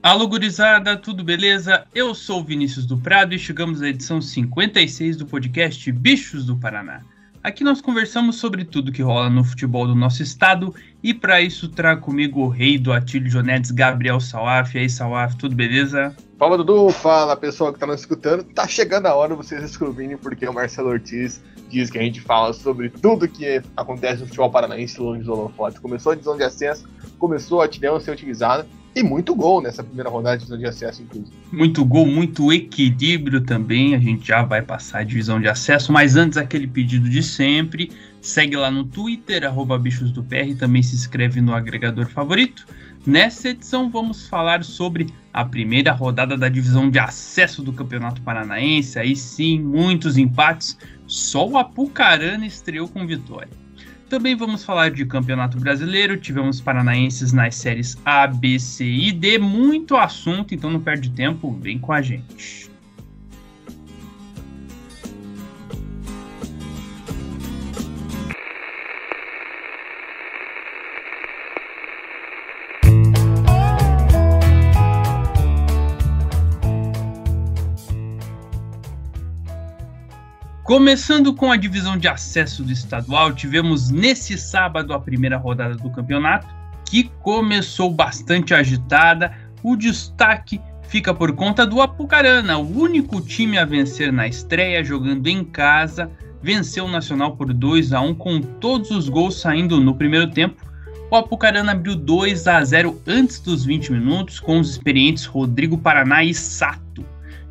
Alô, gurizada, tudo beleza? Eu sou Vinícius do Prado e chegamos à edição 56 do podcast Bichos do Paraná. Aqui nós conversamos sobre tudo que rola no futebol do nosso estado e para isso trago comigo o rei do Atílio Jonetes, Gabriel Salaf. E aí, Salaf, tudo beleza? Fala, Dudu. Fala, pessoal que tá nos escutando. Tá chegando a hora vocês descobrirem porque o Marcelo Ortiz diz que a gente fala sobre tudo que acontece no futebol paranaense longe do holofote. Começou a divisão de acesso, começou a atirão ser utilizada e muito gol nessa primeira rodada de divisão de acesso, inclusive. Muito gol, muito equilíbrio também. A gente já vai passar a divisão de acesso, mas antes aquele pedido de sempre. Segue lá no Twitter, arroba Bichos do PR, também se inscreve no agregador favorito. Nessa edição vamos falar sobre a primeira rodada da divisão de acesso do Campeonato Paranaense. Aí sim, muitos empates. Só o Apucarana estreou com vitória. Também vamos falar de Campeonato Brasileiro. Tivemos paranaenses nas séries A, B, C e D. Muito assunto, então não perde tempo, vem com a gente. Começando com a divisão de acesso do estadual, tivemos nesse sábado a primeira rodada do campeonato, que começou bastante agitada. O destaque fica por conta do Apucarana, o único time a vencer na estreia, jogando em casa. Venceu o Nacional por 2 a 1 com todos os gols saindo no primeiro tempo. O Apucarana abriu 2 a 0 antes dos 20 minutos com os experientes Rodrigo Paraná e Sato.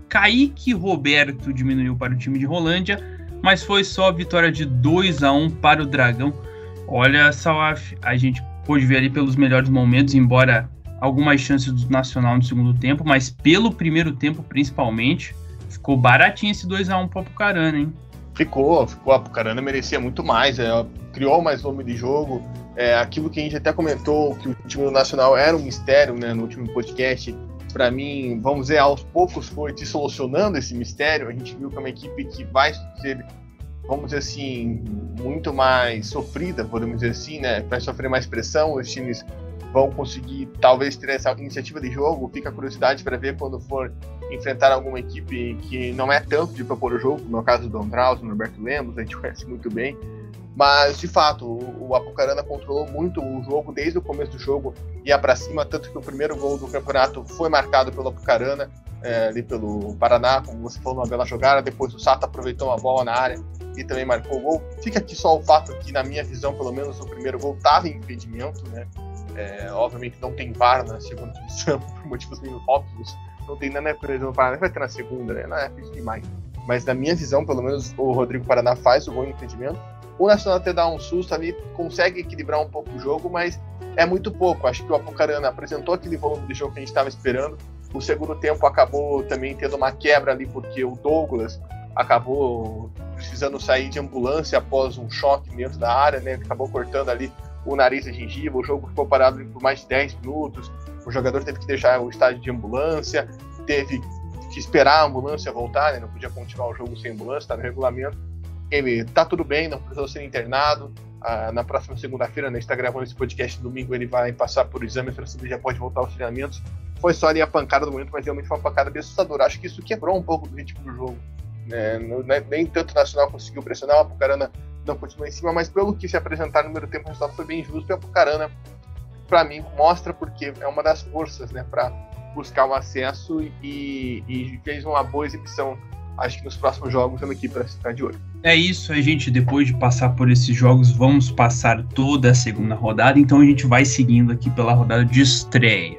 Kaique Roberto diminuiu para o time de Rolândia, mas foi só a vitória de 2 a 1 para o Dragão. Olha, Salaf, a gente pôde ver ali pelos melhores momentos, embora algumas chances do Nacional no segundo tempo, mas pelo primeiro tempo principalmente, ficou baratinho esse 2 a 1 para o Apucarana, hein? Ficou, ficou. A Apucarana merecia muito mais, é, criou mais volume de jogo. É, aquilo que a gente até comentou, que o time do Nacional era um mistério né, no último podcast, para mim, vamos dizer, aos poucos foi dissolucionando esse mistério. A gente viu que é uma equipe que vai ser, vamos dizer assim, muito mais sofrida, podemos dizer assim, né? Vai sofrer mais pressão, os times vão conseguir talvez ter essa iniciativa de jogo. Fica a curiosidade para ver quando for enfrentar alguma equipe que não é tanto de propor o jogo, no caso do Andraus, do Norberto Lemos, a gente conhece muito bem. Mas, de fato, o, o Apucarana controlou muito o jogo desde o começo do jogo, ia para cima, tanto que o primeiro gol do campeonato foi marcado pelo Apucarana, é, ali pelo Paraná, como você falou, uma bela jogada. Depois o Sato aproveitou uma bola na área e também marcou o gol. Fica aqui só o fato que, na minha visão, pelo menos, o primeiro gol estava em impedimento, né? É, obviamente não tem VAR na segunda divisão, por motivos meio óbvios. Não tem nada por exemplo, no Paraná, vai ter na segunda, né? Não é pedir demais. Mas na minha visão, pelo menos, o Rodrigo Paraná faz o gol em impedimento o Nacional até dá um susto ali, consegue equilibrar um pouco o jogo, mas é muito pouco. Acho que o Apucarana apresentou aquele volume de jogo que a gente estava esperando. O segundo tempo acabou também tendo uma quebra ali, porque o Douglas acabou precisando sair de ambulância após um choque dentro da área, né? Acabou cortando ali o nariz da gengiva. O jogo ficou parado por mais de 10 minutos. O jogador teve que deixar o estádio de ambulância, teve que esperar a ambulância voltar, né? Não podia continuar o jogo sem ambulância, está no regulamento ele tá tudo bem, não precisou ser internado. Ah, na próxima segunda-feira, né, está gravando esse podcast domingo, ele vai passar por exame para saber já pode voltar aos treinamentos. Foi só ali a pancada do momento, mas realmente foi uma pancada bem assustadora. Acho que isso quebrou um pouco do ritmo do jogo. Né? né nem tanto o Nacional conseguiu pressionar, o Apucarana não continuou em cima, mas pelo que se apresentar no primeiro tempo, o resultado foi bem justo. E o Apucarana, para mim, mostra porque é uma das forças né, para buscar o acesso e, e fez uma boa exibição acho que nos próximos jogos uma equipe para ficar de olho. É isso, a gente depois de passar por esses jogos, vamos passar toda a segunda rodada, então a gente vai seguindo aqui pela rodada de estreia.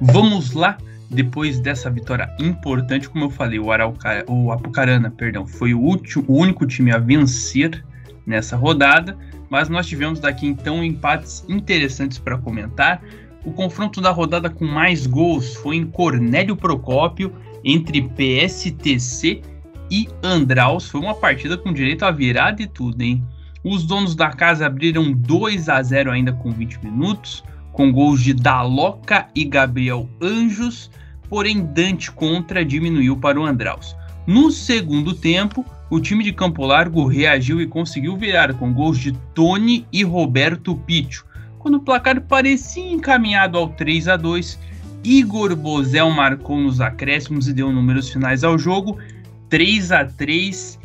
Vamos lá, depois dessa vitória importante, como eu falei, o, Arauca, o Apucarana, perdão, foi o, último, o único time a vencer nessa rodada, mas nós tivemos daqui então empates interessantes para comentar. o confronto da rodada com mais gols foi em Cornélio Procópio entre PSTC e Andraus. Foi uma partida com direito a virada e tudo, hein? Os donos da casa abriram 2 a 0 ainda com 20 minutos, com gols de Daloca e Gabriel Anjos, porém Dante Contra diminuiu para o Andraus. No segundo tempo, o time de Campo Largo reagiu e conseguiu virar com gols de Tony e Roberto Picho. Quando o placar parecia encaminhado ao 3 a 2, Igor Bozel marcou nos acréscimos e deu números finais ao jogo, 3 a 3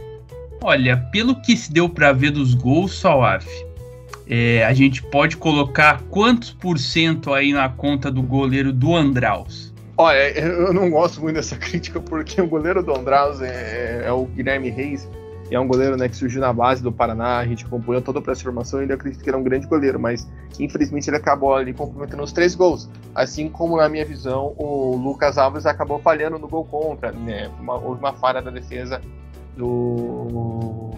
Olha, pelo que se deu para ver dos gols, Salaf, é, a gente pode colocar quantos por cento aí na conta do goleiro do Andraus? Olha, eu não gosto muito dessa crítica porque o goleiro do Andraus é, é o Guilherme Reis, é um goleiro né, que surgiu na base do Paraná, a gente acompanhou toda a transformação e ele acredito que era um grande goleiro, mas infelizmente ele acabou ali comprometendo os três gols. Assim como, na minha visão, o Lucas Alves acabou falhando no gol contra, né? Uma, houve uma falha da defesa do,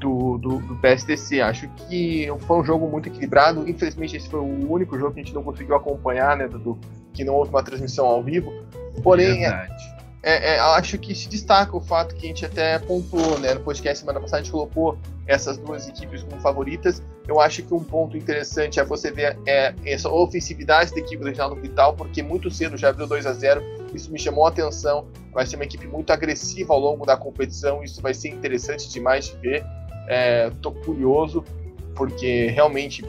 do, do, do, PSTC. Acho que foi um jogo muito equilibrado. Infelizmente, esse foi o único jogo que a gente não conseguiu acompanhar, né, Dudu? Que não houve uma transmissão ao vivo. Porém, é, é, é, acho que se destaca o fato que a gente até pontuou, né? No podcast semana passada, a gente colocou essas duas equipes como favoritas. Eu acho que um ponto interessante é você ver é, essa ofensividade da equipe do Reginaldo Vital, porque muito cedo já abriu 2 a 0 Isso me chamou a atenção. Vai ser uma equipe muito agressiva ao longo da competição. Isso vai ser interessante demais de ver. Estou é, curioso, porque realmente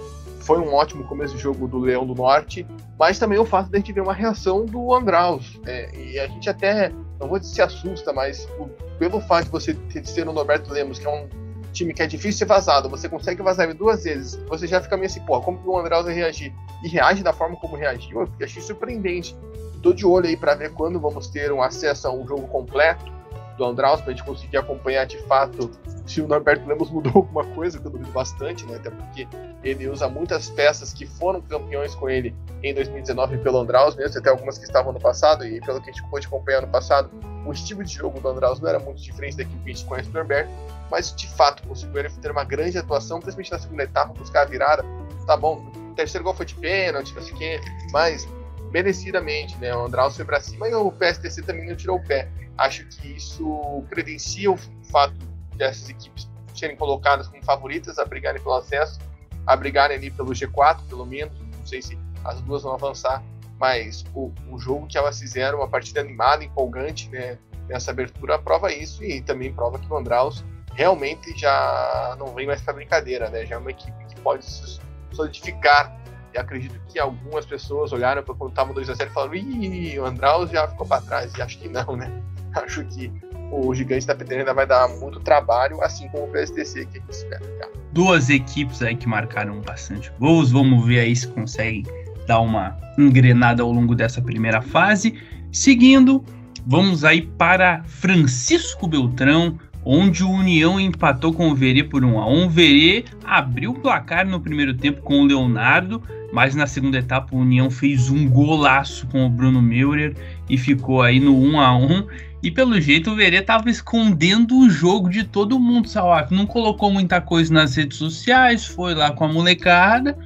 foi um ótimo começo de jogo do Leão do Norte, mas também o fato de a gente ver uma reação do Andraus. É, e a gente até, não vou dizer se assusta, mas o, pelo fato de você ter, o Norberto Lemos, que é um time que é difícil ser vazado, você consegue vazar ele duas vezes, você já fica meio assim, pô, como que o Andraus vai reagir? E reage da forma como reagiu, eu achei surpreendente. Estou de olho aí para ver quando vamos ter um acesso a um jogo completo do Andraus para a gente conseguir acompanhar de fato se o Norberto Lemos mudou alguma coisa, que eu duvido bastante, né? Até porque ele usa muitas peças que foram campeões com ele em 2019 pelo Andraus, mesmo até algumas que estavam no passado, e pelo que a gente pôde acompanhar no passado, o estilo de jogo do Andraus não era muito diferente daquilo que a gente conhece do Norberto, mas de fato conseguiu ele ter uma grande atuação, principalmente na segunda etapa, buscar a virada. Tá bom, o terceiro gol foi de pênalti, não sei o quê, mas merecidamente, né? O Andraus foi para cima e o PSTC também não tirou o pé. Acho que isso credencia o fato dessas equipes serem colocadas como favoritas a brigarem pelo acesso, a brigarem ali pelo G4, pelo menos. Não sei se as duas vão avançar, mas o, o jogo que elas fizeram, uma partida animada, empolgante, né? Nessa abertura, prova isso e também prova que o Andraus realmente já não vem mais para brincadeira, né? Já é uma equipe que pode se solidificar. E acredito que algumas pessoas olharam para quando estava 2 a 0 e falaram: Ih, o Andraus já ficou para trás. E acho que não, né? Acho que o Gigante da Pedreira ainda vai dar muito trabalho, assim como o PSTC que a gente espera. Cara. Duas equipes aí que marcaram bastante gols. Vamos ver aí se conseguem dar uma engrenada ao longo dessa primeira fase. Seguindo, vamos aí para Francisco Beltrão, onde o União empatou com o Verê por 1 a 1. O Verê abriu o placar no primeiro tempo com o Leonardo, mas na segunda etapa o União fez um golaço com o Bruno Meurer e ficou aí no 1 a 1. E pelo jeito o Verê tava escondendo o jogo de todo mundo, Salaf. Não colocou muita coisa nas redes sociais, foi lá com a molecada,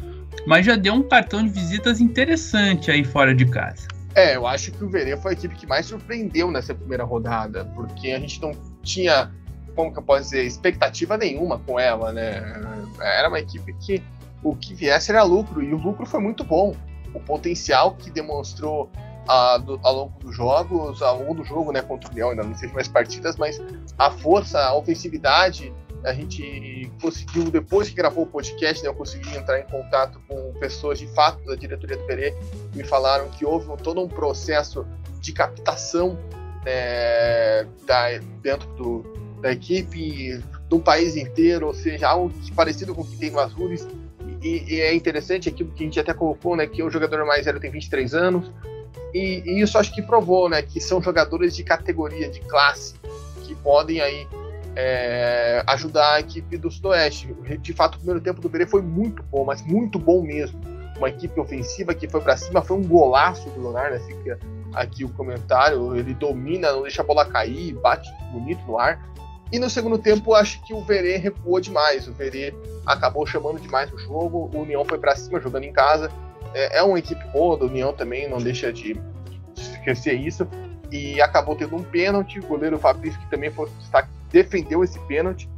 mas já deu um cartão de visitas interessante aí fora de casa. É, eu acho que o Verê foi a equipe que mais surpreendeu nessa primeira rodada, porque a gente não tinha, como que eu posso dizer, expectativa nenhuma com ela, né? Era uma equipe que o que viesse era lucro, e o lucro foi muito bom. O potencial que demonstrou a, do, ao longo dos jogos, ao longo do jogo, né, contra o Leão, ainda não sei mais partidas, mas a força, a ofensividade, a gente conseguiu, depois que gravou o podcast, né, eu consegui entrar em contato com pessoas de fato da diretoria do Perê, que me falaram que houve todo um processo de captação é, da, dentro do, da equipe, do país inteiro, ou seja, algo parecido com o que tem no Azures, e, e, é interessante aquilo que a gente até colocou, né, que o jogador mais velho tem 23 anos, e, e, isso acho que provou, né, que são jogadores de categoria, de classe, que podem aí é, ajudar a equipe do Sudoeste. De fato, o primeiro tempo do Berê foi muito bom, mas muito bom mesmo. Uma equipe ofensiva que foi para cima, foi um golaço do Leonardo, né, fica aqui o comentário, ele domina, não deixa a bola cair, bate bonito no ar. E no segundo tempo, acho que o Verê recuou demais. O Verê acabou chamando demais o jogo. O União foi para cima jogando em casa é, é uma equipe boa, do União também, não deixa de, esquecer isso. E acabou tendo um pênalti, o goleiro Fabrício, que também foi destaque, defendeu esse pênalti.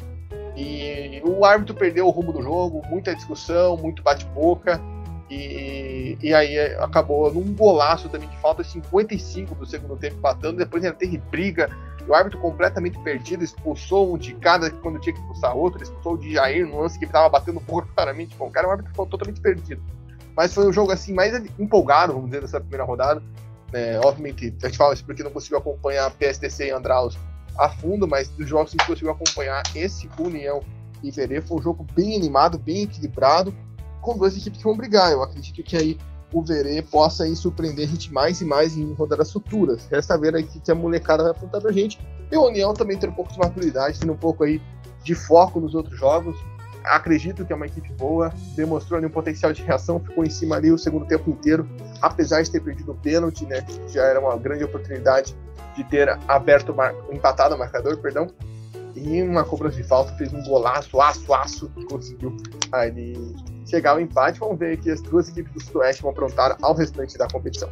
E o árbitro perdeu o rumo do jogo, muita discussão, muito bate-boca. E, e aí acabou num golaço também de falta 55 do segundo tempo, empatando. Depois ainda teve briga. O árbitro completamente perdido, expulsou um de cada quando tinha que expulsar outro. Expulsou o de Jair no lance que estava batendo porco claramente com o cara. O árbitro ficou totalmente perdido. Mas foi um jogo assim mais empolgado, vamos dizer, nessa primeira rodada. É, obviamente, a gente fala isso porque não conseguiu acompanhar a PSDC e Andraus a fundo, mas dos jogos que a gente conseguiu acompanhar, esse União e Verê foi um jogo bem animado, bem equilibrado com duas equipes que vão brigar. Eu acredito que aí o Verê possa aí surpreender a gente mais e mais em rodadas futuras. Resta ver aí que a molecada vai apontar pra gente. E o União também tem um pouco de maturidade, tendo um pouco aí de foco nos outros jogos. Acredito que é uma equipe boa, demonstrou ali um potencial de reação, ficou em cima ali o segundo tempo inteiro, apesar de ter perdido o pênalti, né? Já era uma grande oportunidade de ter aberto, empatado o marcador, perdão. E uma cobrança de falta, fez um golaço, aço, aço, conseguiu ali chegar ao empate. Vamos ver que as duas equipes do Sudoeste vão aprontar ao restante da competição.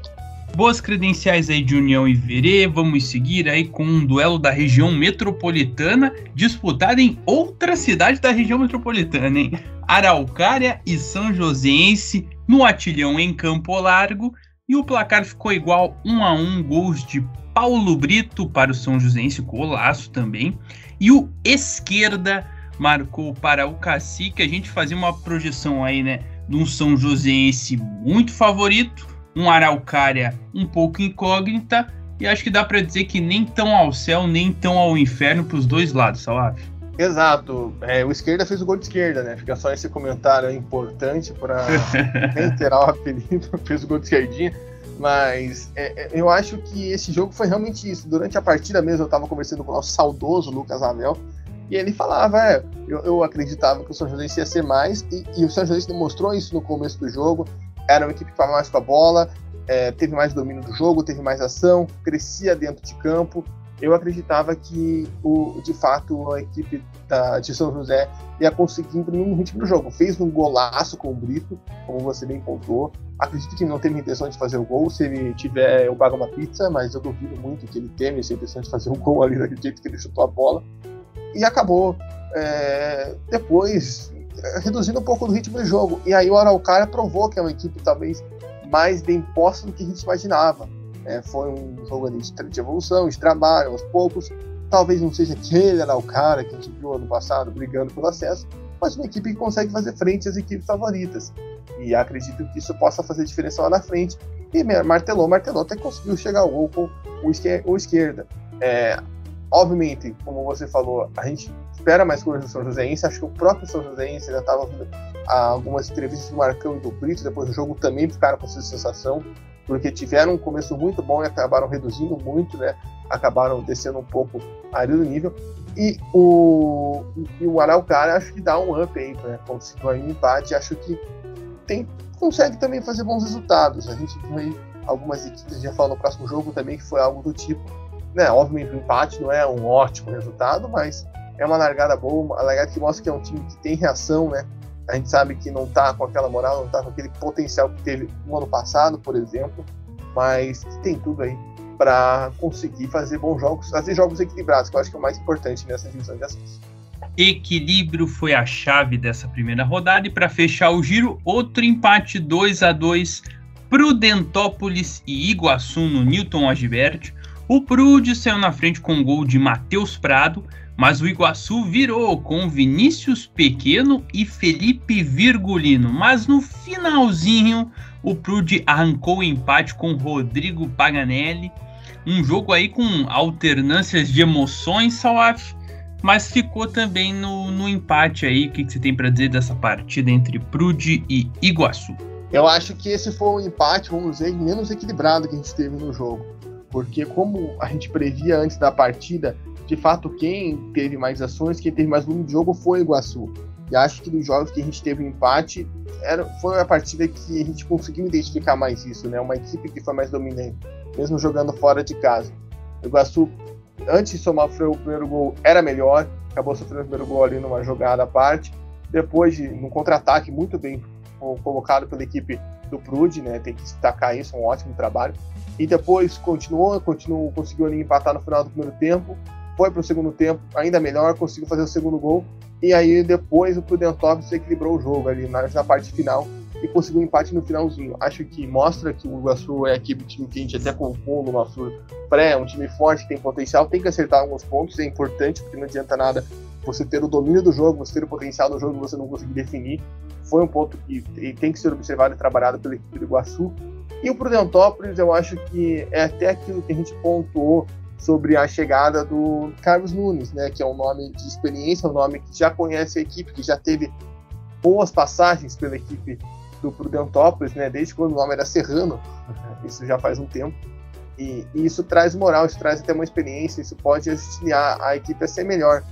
Boas credenciais aí de União e Verê. Vamos seguir aí com um duelo da região metropolitana disputado em outra cidade da região metropolitana, hein? Araucária e São Joséense no Atilhão em Campo Largo. E o placar ficou igual 1 a 1 gols de Paulo Brito para o São Joséense, golaço também. E o Esquerda marcou para o Cacique. A gente fazia uma projeção aí, né? De um São Joséense muito favorito, um Araucária um pouco incógnita. E acho que dá para dizer que nem tão ao céu, nem tão ao inferno para os dois lados, Salaf. Exato. É, o esquerda fez o gol de esquerda, né? Fica só esse comentário importante para reiterar o apelido. fez o gol de esquerdinha. Mas é, é, eu acho que esse jogo foi realmente isso. Durante a partida mesmo, eu estava conversando com o nosso saudoso Lucas Avel. E ele falava, é, eu, eu, acreditava que o São José ia ser mais, e, e, o São José demonstrou isso no começo do jogo. Era uma equipe que falava mais com a bola, é, teve mais domínio do jogo, teve mais ação, crescia dentro de campo. Eu acreditava que, o, de fato, a equipe da, de São José ia conseguir imprimir um ritmo do jogo. Fez um golaço com o Brito, como você bem contou. Acredito que não teve intenção de fazer o gol. Se ele tiver, eu pago uma pizza, mas eu duvido muito que ele tenha essa intenção de fazer o gol ali daquele jeito que ele chutou a bola e acabou é, depois reduzindo um pouco do ritmo do jogo. E aí o Araucária provou que é uma equipe talvez mais bem posta do que a gente imaginava. É, foi um jogo de, de, evolução, de trabalho, aos poucos. Talvez não seja aquele Araucária que a gente viu ano passado brigando pelo acesso, mas uma equipe que consegue fazer frente às equipes favoritas. E acredito que isso possa fazer diferença lá na frente. E martelou, martelou, até conseguiu chegar ao gol com o, o esquerda. É, Obviamente, como você falou, a gente espera mais coisas do São Joséense. Acho que o próprio São Joséense já estava vendo algumas entrevistas do Marcão e do Brito depois do jogo também ficaram com essa sensação, porque tiveram um começo muito bom e acabaram reduzindo muito, né? Acabaram descendo um pouco ali do nível. E o, e o Araucária acho que dá um up aí, né? Conseguiu aí um empate. Acho que tem, consegue também fazer bons resultados. A gente viu aí algumas equipes, já falou no próximo jogo também, que foi algo do tipo né, obviamente o empate não é um ótimo resultado, mas é uma largada boa, uma largada que mostra que é um time que tem reação, né? A gente sabe que não tá com aquela moral, não tá com aquele potencial que teve no ano passado, por exemplo, mas tem tudo aí para conseguir fazer bons jogos, fazer jogos equilibrados, que eu acho que é o mais importante nessa divisão de acesso. Equilíbrio foi a chave dessa primeira rodada e para fechar o giro, outro empate 2 a 2 Prudentópolis e Iguaçu no Newton Agiberti. O Prude saiu na frente com um gol de Matheus Prado, mas o Iguaçu virou com Vinícius Pequeno e Felipe Virgulino. Mas no finalzinho, o Prude arrancou o empate com Rodrigo Paganelli. Um jogo aí com alternâncias de emoções, Salaf, mas ficou também no, no empate aí. O que, que você tem para dizer dessa partida entre Prude e Iguaçu? Eu acho que esse foi o empate, vamos dizer, menos equilibrado que a gente teve no jogo porque como a gente previa antes da partida, de fato quem teve mais ações, quem teve mais volume de jogo foi o Iguaçu. E acho que nos jogos que a gente teve empate, era, foi a partida que a gente conseguiu identificar mais isso, né? Uma equipe que foi mais dominante, mesmo jogando fora de casa. O Iguaçu, antes de somar o primeiro gol, era melhor, acabou sofrendo o primeiro gol ali numa jogada à parte. Depois, de, num contra-ataque muito bem colocado pela equipe do Prude, né? Tem que destacar isso, um ótimo trabalho. E depois continuou, continuou, conseguiu ali empatar no final do primeiro tempo, foi para o segundo tempo, ainda melhor, conseguiu fazer o segundo gol. E aí depois o Prudentópolis equilibrou o jogo ali na, na parte final e conseguiu um empate no finalzinho. Acho que mostra que o Iguaçu é aquele time que a gente até colocou no nosso pré, um time forte, tem potencial, tem que acertar alguns pontos, é importante, porque não adianta nada você ter o domínio do jogo, você ter o potencial do jogo e você não conseguir definir. Foi um ponto que tem que ser observado e trabalhado pela equipe do Iguaçu. E o Prudentópolis, eu acho que é até aquilo que a gente pontuou sobre a chegada do Carlos Nunes, né, que é um nome de experiência, um nome que já conhece a equipe, que já teve boas passagens pela equipe do Prudentópolis, né, desde quando o nome era Serrano, isso já faz um tempo. E, e, isso traz moral, isso traz até uma experiência, isso pode auxiliar a equipe a ser melhor.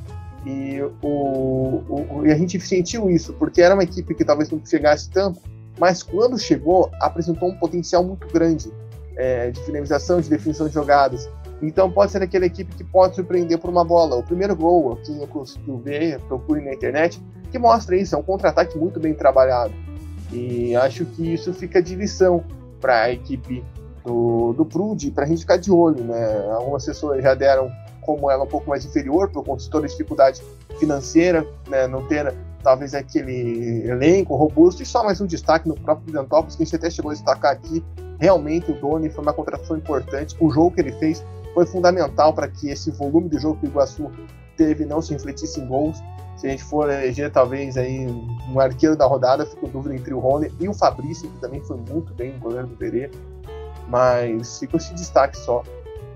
E, o, o, e a gente sentiu isso, porque era uma equipe que talvez não chegasse tanto, mas quando chegou, apresentou um potencial muito grande é, de finalização, de definição de jogadas. Então pode ser aquela equipe que pode surpreender por uma bola. O primeiro gol, quem eu consigo ver, procure na internet, que mostra isso, é um contra-ataque muito bem trabalhado. E acho que isso fica de lição para a equipe do, do Prude, para a gente ficar de olho. Né? Algumas pessoas já deram como ela um pouco mais inferior, por conta de toda a dificuldade financeira, né? não ter talvez aquele elenco robusto, e só mais um destaque no próprio Dentópolis, que a gente até chegou a destacar aqui, realmente o Doni foi uma contratação importante, o jogo que ele fez foi fundamental para que esse volume de jogo que o Iguaçu teve não se refletisse em gols. Se a gente for eleger talvez aí um arqueiro da rodada, fico dúvida entre o Rony e o Fabrício, que também foi muito bem no goleiro do Verê. Mas fica esse destaque só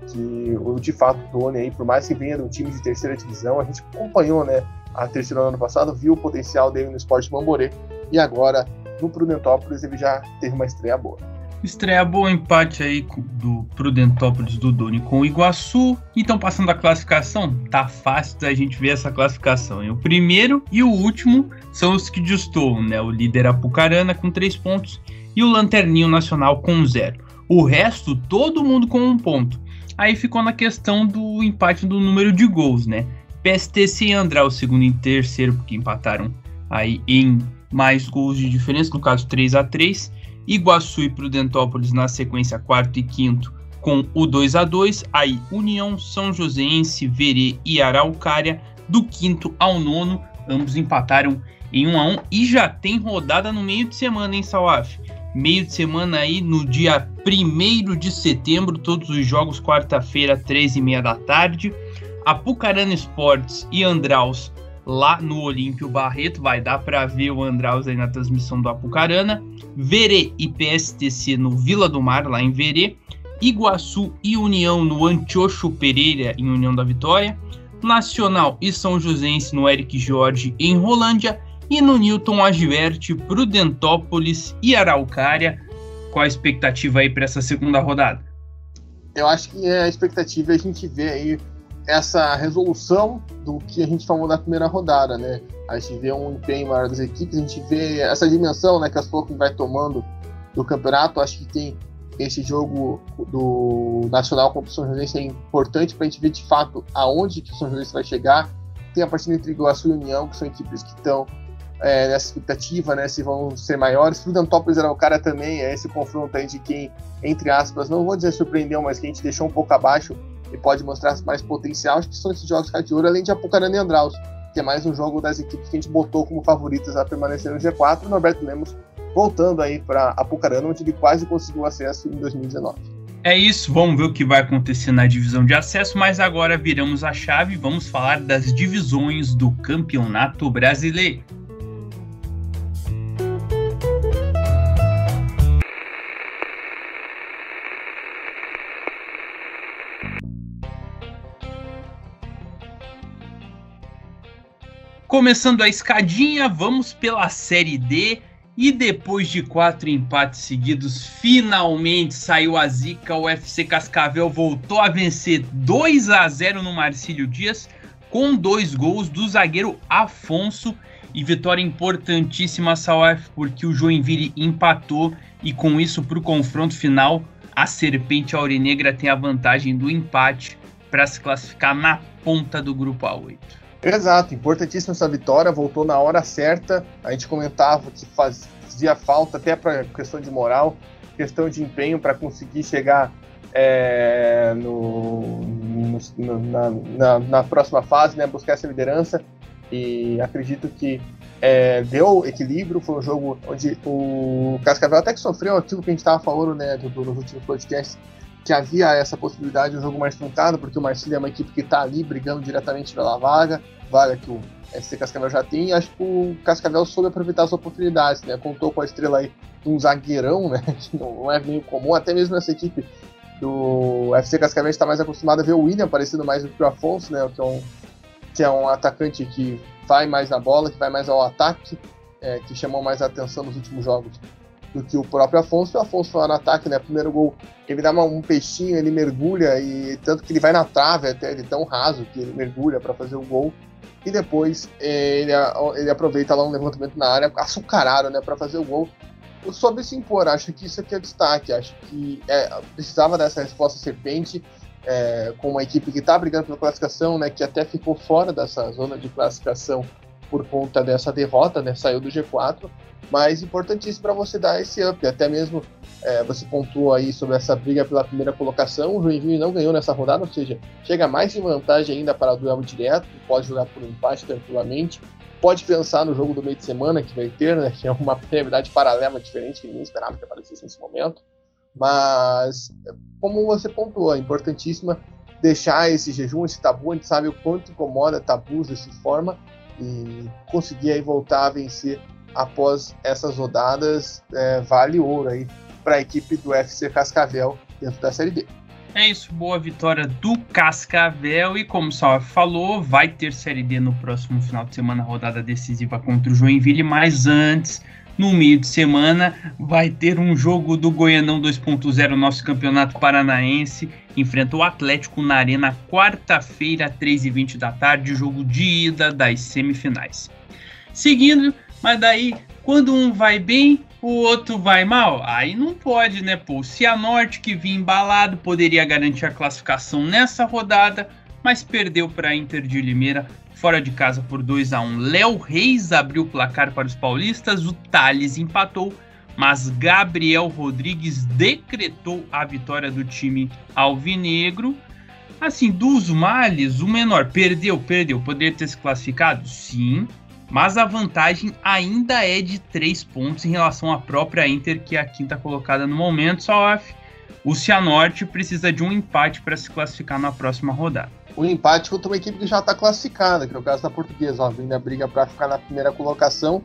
que o de fato o Doni aí, por mais que venha de um time de terceira divisão, a gente acompanhou, né, a terceira no ano passado, viu o potencial dele no esporte Mamborê e agora no Prudentópolis ele já teve uma estreia boa. Estreia boa empate aí do Prudentópolis do Doni com o Iguaçu. Então, passando a classificação, tá fácil da gente ver essa classificação. O primeiro e o último são os que destoam, né? O líder Apucarana com três pontos e o Lanterninho Nacional com zero. O resto, todo mundo com um ponto. Aí ficou na questão do empate do número de gols, né? PSTC e André, o segundo e terceiro, porque empataram aí em mais gols de diferença, no caso 3 a 3 Iguaçu e Prudentópolis na sequência quarto e quinto com o 2 a 2 aí União, São Joséense, Verê e Araucária do quinto ao nono, ambos empataram em 1 a 1 e já tem rodada no meio de semana, hein, Salaf? Meio de semana aí no dia 1 de setembro, todos os jogos, quarta-feira, 13 e meia da tarde. Apucarana Esportes e Andraus lá no Olímpio Barreto. Vai dar para ver o Andraus aí na transmissão do Apucarana. Verê e PSTC no Vila do Mar, lá em Verê. Iguaçu e União no Antiocho Pereira, em União da Vitória. Nacional e São Joséense no Eric Jorge, em Rolândia. E no Newton Agiverte, Prudentópolis e Araucária. Qual a expectativa aí para essa segunda rodada? Eu acho que a expectativa é a gente ver aí essa resolução do que a gente falou na primeira rodada, né? A gente vê um empenho maior das equipes, a gente vê essa dimensão, né, que as pouco vai tomando do campeonato. Acho que tem esse jogo do Nacional contra o São José é importante para a gente ver de fato aonde que o São José vai chegar. Tem a partida entre Iguaçu e União, que são equipes que estão é, nessa expectativa, né, se vão ser maiores. Prudentópolis era o cara também, é esse confronto aí de quem, entre aspas, não vou dizer surpreendeu, mas que a gente deixou um pouco abaixo e pode mostrar mais potencial, acho que são esses jogos de ouro, além de Apucarana e Andraus, que é mais um jogo das equipes que a gente botou como favoritas a permanecer no G4. O Norberto Lemos voltando aí para Apucarana, onde ele quase conseguiu acesso em 2019. É isso, vamos ver o que vai acontecer na divisão de acesso, mas agora viramos a chave e vamos falar das divisões do Campeonato Brasileiro. Começando a escadinha, vamos pela Série D. E depois de quatro empates seguidos, finalmente saiu a zica. O FC Cascavel voltou a vencer 2 a 0 no Marcílio Dias, com dois gols do zagueiro Afonso. E vitória importantíssima, Salaf, porque o Joinville empatou. E com isso, para o confronto final, a Serpente Aurenegra tem a vantagem do empate para se classificar na ponta do grupo A8. Exato, importantíssima essa vitória, voltou na hora certa. A gente comentava que faz, fazia falta até para questão de moral, questão de empenho para conseguir chegar é, no, no, na, na, na, próxima fase, né, buscar essa liderança. E acredito que é, deu equilíbrio. Foi um jogo onde o Cascavel até que sofreu aquilo que a gente estava falando né, do, do, nos últimos podcasts, que havia essa possibilidade de um jogo mais truncado, porque o Marcílio é uma equipe que está ali brigando diretamente pela vaga, vaga que o SC Cascavel já tem, e acho que o Cascavel soube aproveitar as oportunidades, né? Contou com a estrela aí de um zagueirão, né? Que não é meio comum, até mesmo nessa equipe do FC Cascavel está mais acostumado a ver o William aparecendo mais do que o Afonso, né? Que é um, que é um atacante que vai mais na bola, que vai mais ao ataque, é, que chamou mais a atenção nos últimos jogos do que o próprio Afonso. O Afonso lá no ataque, né? Primeiro gol, ele dá uma, um peixinho, ele mergulha, e tanto que ele vai na trave até, ele é tão raso que ele mergulha para fazer o gol. E depois é, ele, ele aproveita lá um levantamento na área, açucarado, né? Para fazer o gol soube se impor, acho que isso aqui é destaque, acho que é, precisava dessa resposta serpente é, com uma equipe que está brigando pela classificação, né, que até ficou fora dessa zona de classificação por conta dessa derrota, né, saiu do G4, mas importantíssimo para você dar esse up, até mesmo é, você pontuou aí sobre essa briga pela primeira colocação, o Joinville não ganhou nessa rodada, ou seja, chega mais em vantagem ainda para o duelo direto, pode jogar por um empate tranquilamente, pode pensar no jogo do meio de semana que vai ter, né? Que é uma realidade paralela diferente que ninguém esperava que aparecesse nesse momento. Mas, como você pontuou, é importantíssima deixar esse jejum, esse tabu. A gente sabe o quanto incomoda tabus dessa forma e conseguir aí voltar a vencer após essas rodadas é, vale ouro aí para a equipe do FC Cascavel dentro da Série B. É isso, boa vitória do Cascavel e como o Salve falou, vai ter Série D no próximo final de semana, rodada decisiva contra o Joinville, mas antes, no meio de semana, vai ter um jogo do Goianão 2.0, nosso campeonato paranaense, enfrenta o Atlético na Arena, quarta-feira, 3h20 da tarde, jogo de ida das semifinais. Seguindo, mas daí, quando um vai bem, o outro vai mal? Aí não pode, né, pô? O Cianorte, que vinha embalado, poderia garantir a classificação nessa rodada, mas perdeu para a Inter de Limeira fora de casa por 2 a 1 Léo Reis abriu o placar para os paulistas, o Thales empatou, mas Gabriel Rodrigues decretou a vitória do time alvinegro. Assim, dos males, o menor perdeu, perdeu. Poderia ter se classificado? Sim, mas a vantagem ainda é de 3 pontos em relação à própria Inter, que é a quinta colocada no momento. Só o Cianorte precisa de um empate para se classificar na próxima rodada. Um empate contra uma equipe que já está classificada, que é o caso da Portuguesa, ó, ainda briga para ficar na primeira colocação.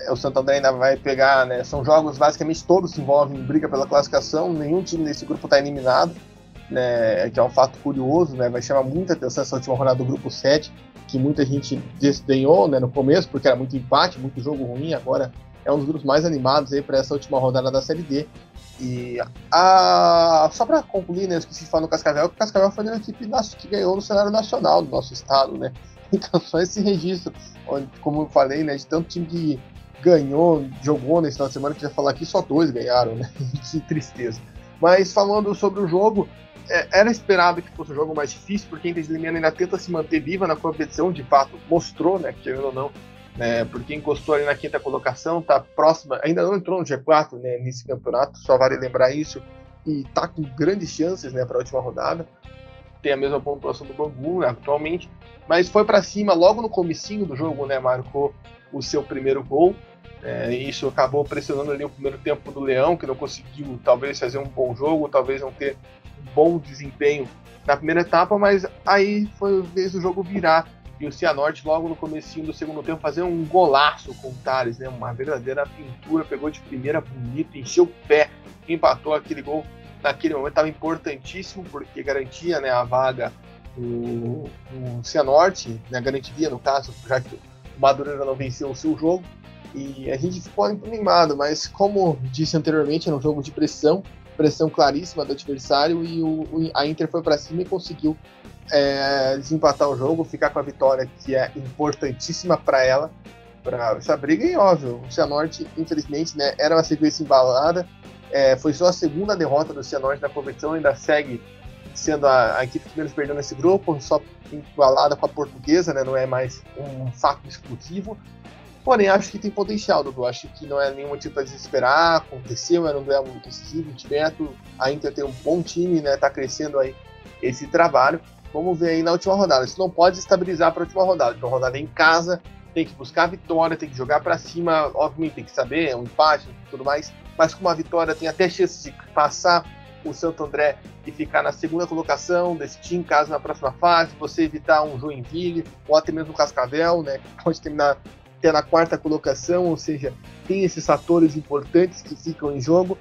É, o Santo André ainda vai pegar, né? São jogos basicamente todos se envolvem em briga pela classificação, nenhum time desse grupo está eliminado, né? Que é um fato curioso, né? Vai chamar muita atenção essa última rodada do grupo 7 que muita gente desdenhou né, no começo, porque era muito empate, muito jogo ruim. Agora é um dos grupos mais animados aí para essa última rodada da Série D. E a... só para concluir, né, eu esqueci de falar no Cascavel, que o Cascavel foi uma equipe que ganhou no cenário nacional do nosso estado, né? Então só esse registro, onde, como eu falei, né, de tanto time que ganhou, jogou nesse final de semana, que já falar aqui, só dois ganharam, né? que tristeza. Mas falando sobre o jogo, é, era esperado que fosse um jogo mais difícil, porque a Inter de Limeira ainda tenta se manter viva na competição, de fato, mostrou, né, querendo ou não, né, porque encostou ali na quinta colocação, tá próxima, ainda não entrou no G4 né, nesse campeonato, só vale lembrar isso, e tá com grandes chances né, para a última rodada. Tem a mesma pontuação do Bangu né, atualmente, mas foi para cima logo no comecinho do jogo, né, marcou o seu primeiro gol. É, isso acabou pressionando ali o primeiro tempo do Leão, que não conseguiu talvez fazer um bom jogo, talvez não ter bom desempenho na primeira etapa, mas aí foi vez do jogo virar e o Cianorte logo no comecinho do segundo tempo fazer um golaço com o Thales, né? Uma verdadeira pintura, pegou de primeira bonito, encheu o pé, empatou aquele gol naquele momento estava importantíssimo porque garantia, né, a vaga do, Cianorte, né, garantiria no caso, já que o Madureira não venceu o seu jogo. E a gente ficou animado, mas como disse anteriormente, era um jogo de pressão, pressão claríssima do adversário e o, a Inter foi para cima e conseguiu é, desempatar o jogo, ficar com a vitória que é importantíssima para ela, para essa briga. E óbvio, o Cianorte, infelizmente, né, era uma sequência embalada. É, foi só a segunda derrota do Cianorte na competição, ainda segue sendo a, a equipe que menos perdeu nesse grupo, só embalada com a portuguesa, né, não é mais um fato exclusivo. Porém, acho que tem potencial, Dudu. Acho que não é nenhum motivo para desesperar. Aconteceu, era um duelo decisivo, direto. A Inter tem um bom time, né? Tá crescendo aí esse trabalho. Vamos ver aí na última rodada. Isso não pode estabilizar para a última rodada. A rodada é em casa, tem que buscar a vitória, tem que jogar para cima. Obviamente, tem que saber, é um empate e tudo mais. Mas com uma vitória, tem até chance de passar o Santo André e ficar na segunda colocação, decidir em casa na próxima fase, você evitar um Joinville ou até mesmo o Cascavel, né? Pode terminar até na quarta colocação, ou seja, tem esses fatores importantes que ficam em jogo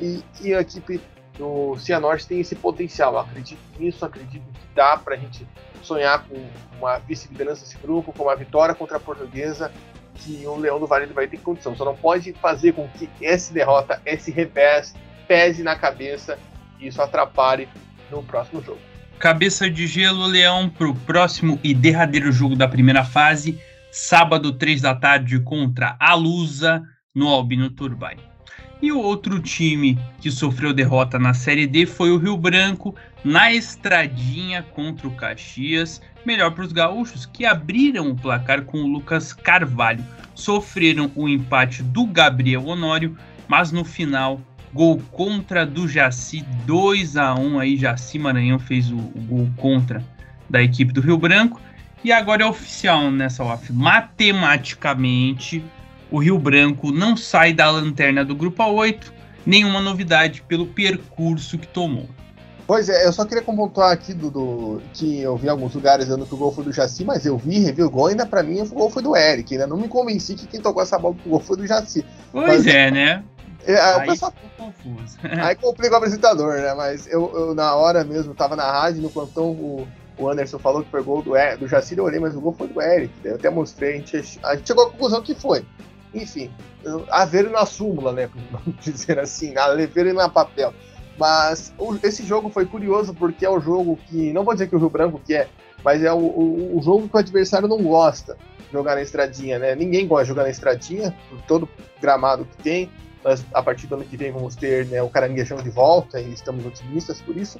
e, e a equipe do Cianorte tem esse potencial. Eu acredito nisso, acredito que dá para a gente sonhar com uma vice-liderança desse grupo, com uma vitória contra a Portuguesa, que o Leão do Vale vai ter condição. Só não pode fazer com que essa derrota, esse revés, pese na cabeça e isso atrapalhe no próximo jogo. Cabeça de gelo, Leão, para o próximo e derradeiro jogo da primeira fase sábado, 3 da tarde, contra a Lusa, no Albino Turbay. E o outro time que sofreu derrota na Série D foi o Rio Branco, na estradinha contra o Caxias. Melhor para os gaúchos, que abriram o placar com o Lucas Carvalho. Sofreram o empate do Gabriel Honório, mas no final, gol contra do Jaci, 2 a 1 aí Jaci Maranhão fez o, o gol contra da equipe do Rio Branco. E agora é oficial nessa off. Matematicamente, o Rio Branco não sai da lanterna do grupo A8. Nenhuma novidade pelo percurso que tomou. Pois é, eu só queria pontuar aqui, Dudu, que eu vi alguns lugares dando que o gol foi do Jaci, mas eu vi, revi o gol, ainda pra mim o gol foi do Eric. Ainda não me convenci que quem tocou essa bola pro gol foi do Jaci. Pois mas, é, né? É, aí, pessoal, confuso. aí complica o apresentador, né? Mas eu, eu, na hora mesmo, tava na rádio, no plantão, o, o Anderson falou que foi gol do, do Jacir, eu olhei, mas o gol foi do Eric. Eu até mostrei, a gente, a gente chegou à conclusão que foi. Enfim, a ver na súmula, né? Vamos dizer assim, a ver na papel. Mas esse jogo foi curioso porque é o jogo que, não vou dizer que o Rio Branco que é, mas é o, o, o jogo que o adversário não gosta de jogar na estradinha, né? Ninguém gosta de jogar na estradinha, todo gramado que tem. Mas a partir do ano que vem vamos ter né, o caranguejão de volta e estamos otimistas por isso.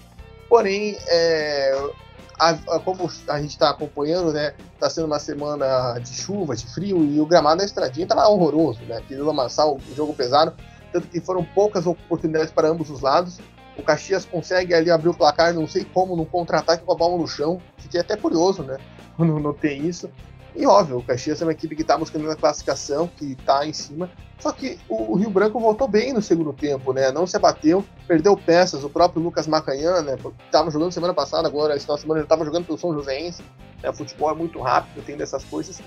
Porém, é, a, a, como a gente está acompanhando, né? Tá sendo uma semana de chuva, de frio, e o gramado da estradinha lá horroroso, né? Aquele lamaçal, o jogo pesado, tanto que foram poucas oportunidades para ambos os lados. O Caxias consegue ali abrir o placar, não sei como, num contra-ataque com a bola no chão. Fiquei até curioso, né? Quando notei isso. E óbvio, o Caxias é uma equipe que está buscando a classificação, que está em cima. Só que o Rio Branco voltou bem no segundo tempo, né? Não se abateu, perdeu peças. O próprio Lucas Macanhã, né? Estava jogando semana passada, agora, esse final de semana, ele estava jogando pelo São Joséense. Né? O futebol é muito rápido, tem dessas coisas.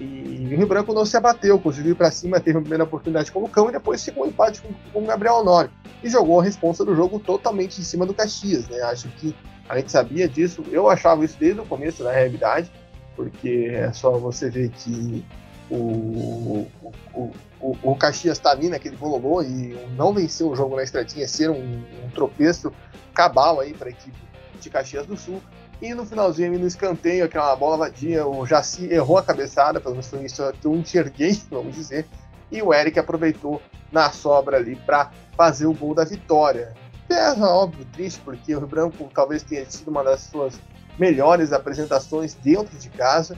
E o Rio Branco não se abateu, conseguiu ir para cima, teve a primeira oportunidade com o Lucão e depois segundo empate com, com o Gabriel Honório. E jogou a responsa do jogo totalmente em cima do Caxias, né? Acho que a gente sabia disso, eu achava isso desde o começo da realidade porque é só você ver que o, o, o, o Caxias está ali naquele bololô e não vencer o jogo na estradinha ser um, um tropeço cabal aí para a equipe de Caxias do Sul. E no finalzinho, no escanteio, aquela bola vadia, o Jaci errou a cabeçada, pelo menos foi isso que eu enxerguei, vamos dizer, e o Eric aproveitou na sobra ali para fazer o gol da vitória. Pesa, óbvio, triste, porque o Rio Branco talvez tenha sido uma das suas melhores apresentações dentro de casa.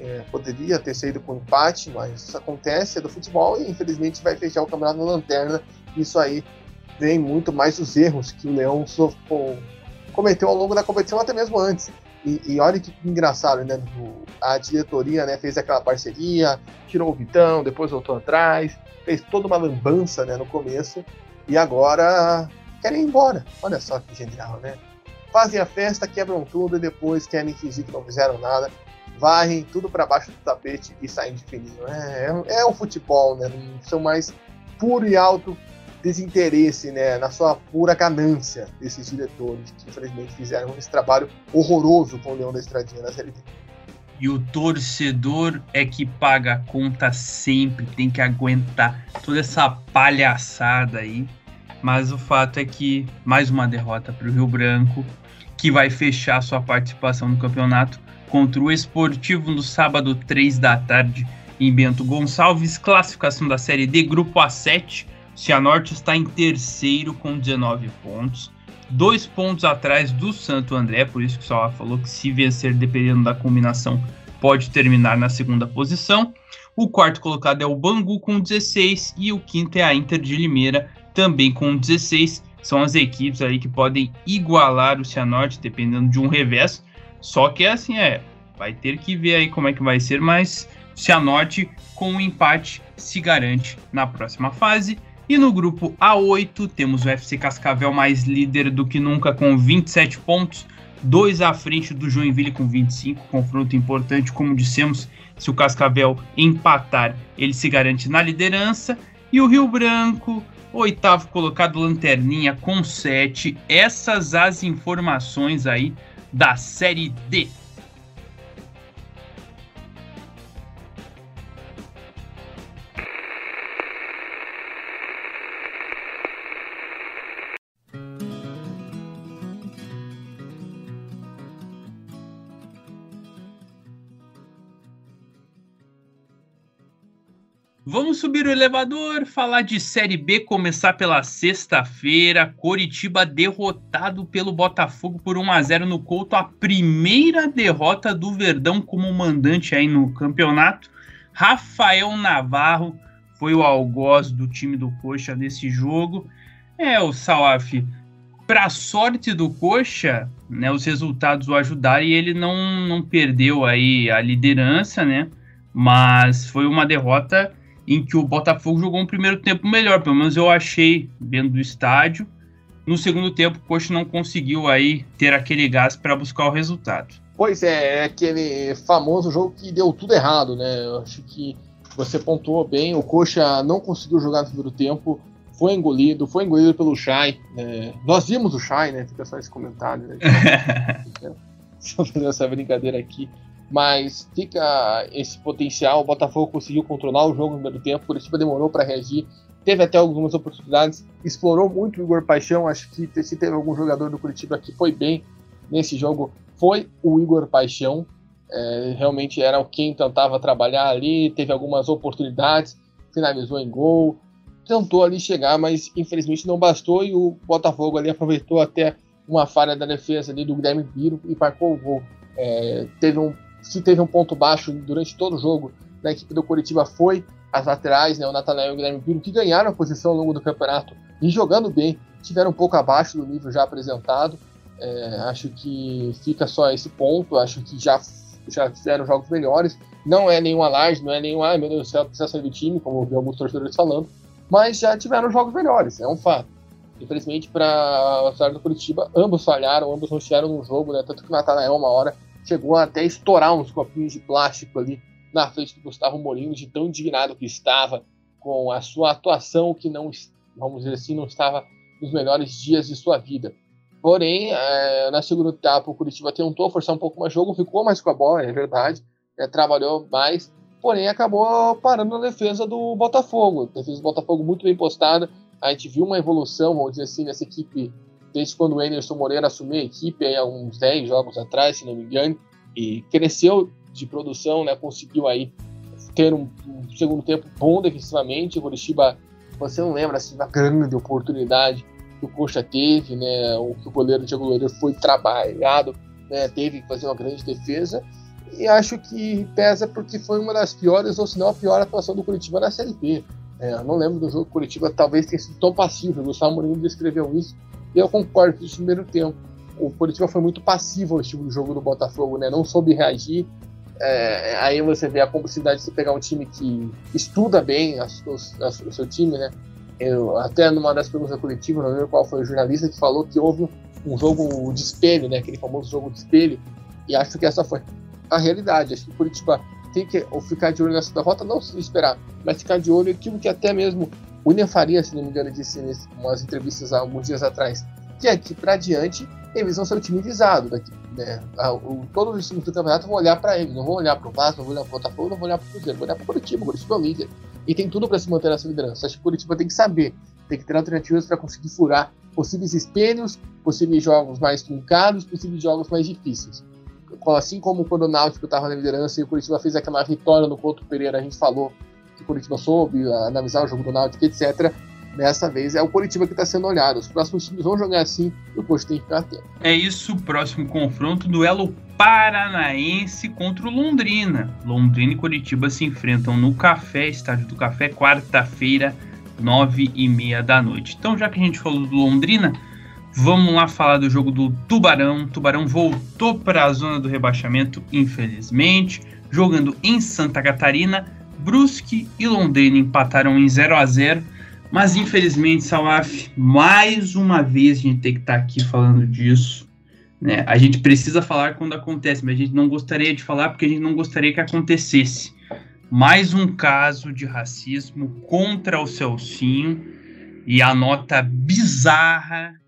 É, poderia ter saído com empate, mas isso acontece, é do futebol e infelizmente vai fechar o campeonato na lanterna. Isso aí vem muito mais dos erros que o Leão cometeu ao longo da competição, até mesmo antes. E, e olha que engraçado, né? A diretoria né, fez aquela parceria, tirou o Vitão, depois voltou atrás, fez toda uma lambança né, no começo, e agora querem ir embora. Olha só que genial, né? Fazem a festa, quebram tudo e depois querem fingir que não fizeram nada, varrem tudo para baixo do tapete e saem de fininho. É, é, é o futebol, né? São mais puro e alto desinteresse, né? Na sua pura ganância desses diretores que infelizmente fizeram esse trabalho horroroso com o Leão da Estradinha na Série B. E o torcedor é que paga a conta sempre, tem que aguentar toda essa palhaçada aí. Mas o fato é que mais uma derrota para o Rio Branco, que vai fechar sua participação no campeonato contra o Esportivo no sábado, 3 da tarde, em Bento Gonçalves. Classificação da Série D, Grupo A7. O Cianorte está em terceiro com 19 pontos. Dois pontos atrás do Santo André, por isso que o Salva falou que se vencer, dependendo da combinação, pode terminar na segunda posição. O quarto colocado é o Bangu com 16 e o quinto é a Inter de Limeira também com 16. São as equipes aí que podem igualar o Cianorte dependendo de um revés. Só que assim é, vai ter que ver aí como é que vai ser, mas Cianorte com o um empate se garante na próxima fase. E no grupo A8 temos o FC Cascavel mais líder do que nunca com 27 pontos, dois à frente do Joinville com 25, confronto importante, como dissemos, se o Cascavel empatar, ele se garante na liderança. E o Rio Branco, oitavo colocado Lanterninha com 7. Essas as informações aí da Série D. Vamos subir o elevador, falar de Série B, começar pela sexta-feira. Coritiba derrotado pelo Botafogo por 1 a 0 no Couto, a primeira derrota do Verdão como mandante aí no campeonato. Rafael Navarro foi o algoz do time do Coxa nesse jogo. É, o Salaf, para sorte do Coxa, né, os resultados o ajudaram e ele não, não perdeu aí a liderança, né? Mas foi uma derrota em que o Botafogo jogou um primeiro tempo melhor, pelo menos eu achei dentro do estádio. No segundo tempo, o Coxa não conseguiu aí ter aquele gás para buscar o resultado. Pois é, é aquele famoso jogo que deu tudo errado, né? Eu acho que você pontuou bem, o Coxa não conseguiu jogar no primeiro tempo, foi engolido, foi engolido pelo Chay. Né? Nós vimos o Chay, né? Fica só esse comentário, né? Só fazer essa brincadeira aqui mas fica esse potencial. O Botafogo conseguiu controlar o jogo no primeiro tempo, o Curitiba demorou para reagir, teve até algumas oportunidades, explorou muito o Igor Paixão. Acho que se teve algum jogador do Curitiba que foi bem nesse jogo, foi o Igor Paixão. É, realmente era quem tentava trabalhar ali, teve algumas oportunidades, finalizou em gol, tentou ali chegar, mas infelizmente não bastou e o Botafogo ali aproveitou até uma falha da defesa ali do Guilherme Biro e marcou o gol. É, teve um se teve um ponto baixo durante todo o jogo da equipe do Curitiba foi as laterais, né, o Natanael e o Guilherme Pino, que ganharam a posição ao longo do campeonato e jogando bem, tiveram um pouco abaixo do nível já apresentado. É, acho que fica só esse ponto, acho que já, já fizeram jogos melhores. Não é nenhum alarde, não é nenhum, ai meu Deus do céu, precisa sair do time, como eu vi alguns torcedores falando, mas já tiveram jogos melhores, é um fato. Infelizmente, para a cidade do Curitiba, ambos falharam, ambos não estiveram no jogo, né? Tanto que o Natanael, uma hora, chegou até a estourar uns copinhos de plástico ali na frente do Gustavo Mourinho, de tão indignado que estava com a sua atuação, que não, vamos dizer assim, não estava nos melhores dias de sua vida. Porém, é, na segunda etapa, o Curitiba tentou forçar um pouco mais jogo, ficou mais com a bola, é verdade, é, trabalhou mais, porém acabou parando na defesa do Botafogo. A defesa do Botafogo muito bem postada, a gente viu uma evolução, vamos dizer assim, nessa equipe desde quando o Anderson Moreira assumiu a equipe aí, há uns 10 jogos atrás, se não me engano, e cresceu de produção, né, conseguiu aí ter um, um segundo tempo bom defensivamente. O Curitiba, você não lembra assim, da grande oportunidade que o Coxa teve, né, o que o goleiro Diego Loureiro foi trabalhado, né, teve que fazer uma grande defesa. E acho que pesa porque foi uma das piores, ou se não a pior atuação do Curitiba na Série B. É, não lembro do jogo Curitiba talvez tenha sido tão passivo. O Gustavo Mourinho descreveu isso e eu concordo com o primeiro tempo. O Curitiba foi muito passivo ao estilo do jogo do Botafogo, né? Não soube reagir. É, aí você vê a complexidade de você pegar um time que estuda bem as, o seu time, né? Eu, até numa das perguntas coletivas, não lembro qual foi o jornalista que falou que houve um jogo de espelho, né? Aquele famoso jogo de espelho. E acho que essa foi a realidade. Acho que o Curitiba tem que ou ficar de olho nessa derrota, não se esperar, mas ficar de olho aquilo que até mesmo o William Faria, se não me engano, disse em umas entrevistas há alguns dias atrás, que aqui para diante eles vão ser o time visado. Daqui, né? o, todos os times do campeonato vão olhar para eles, não vão olhar para o Vasco, não vão olhar para o Botafogo, não vão olhar para o Cruzeiro, vão olhar para o Curitiba. O Curitiba é o líder. E tem tudo para se manter nessa liderança. Acho que o Curitiba tem que saber, tem que ter alternativas para conseguir furar possíveis espelhos, possíveis jogos mais truncados, possíveis jogos mais difíceis. Assim como quando o Náutico estava na liderança e o Curitiba fez aquela vitória no Couto Pereira, a gente falou que o Curitiba soube analisar o jogo do Náutico, etc. Dessa vez é o Curitiba que está sendo olhado. Os próximos times vão jogar assim e o Coxa tem que ficar atento. É isso, próximo confronto, duelo Paranaense contra o Londrina. Londrina e Curitiba se enfrentam no Café, estádio do Café, quarta-feira, nove e meia da noite. Então, já que a gente falou do Londrina, vamos lá falar do jogo do Tubarão. Tubarão voltou para a zona do rebaixamento, infelizmente, jogando em Santa Catarina. Brusque e Londrina empataram em 0 a 0 mas infelizmente, Salaf, mais uma vez a gente tem que estar tá aqui falando disso. Né? A gente precisa falar quando acontece, mas a gente não gostaria de falar porque a gente não gostaria que acontecesse. Mais um caso de racismo contra o Celcinho e a nota bizarra,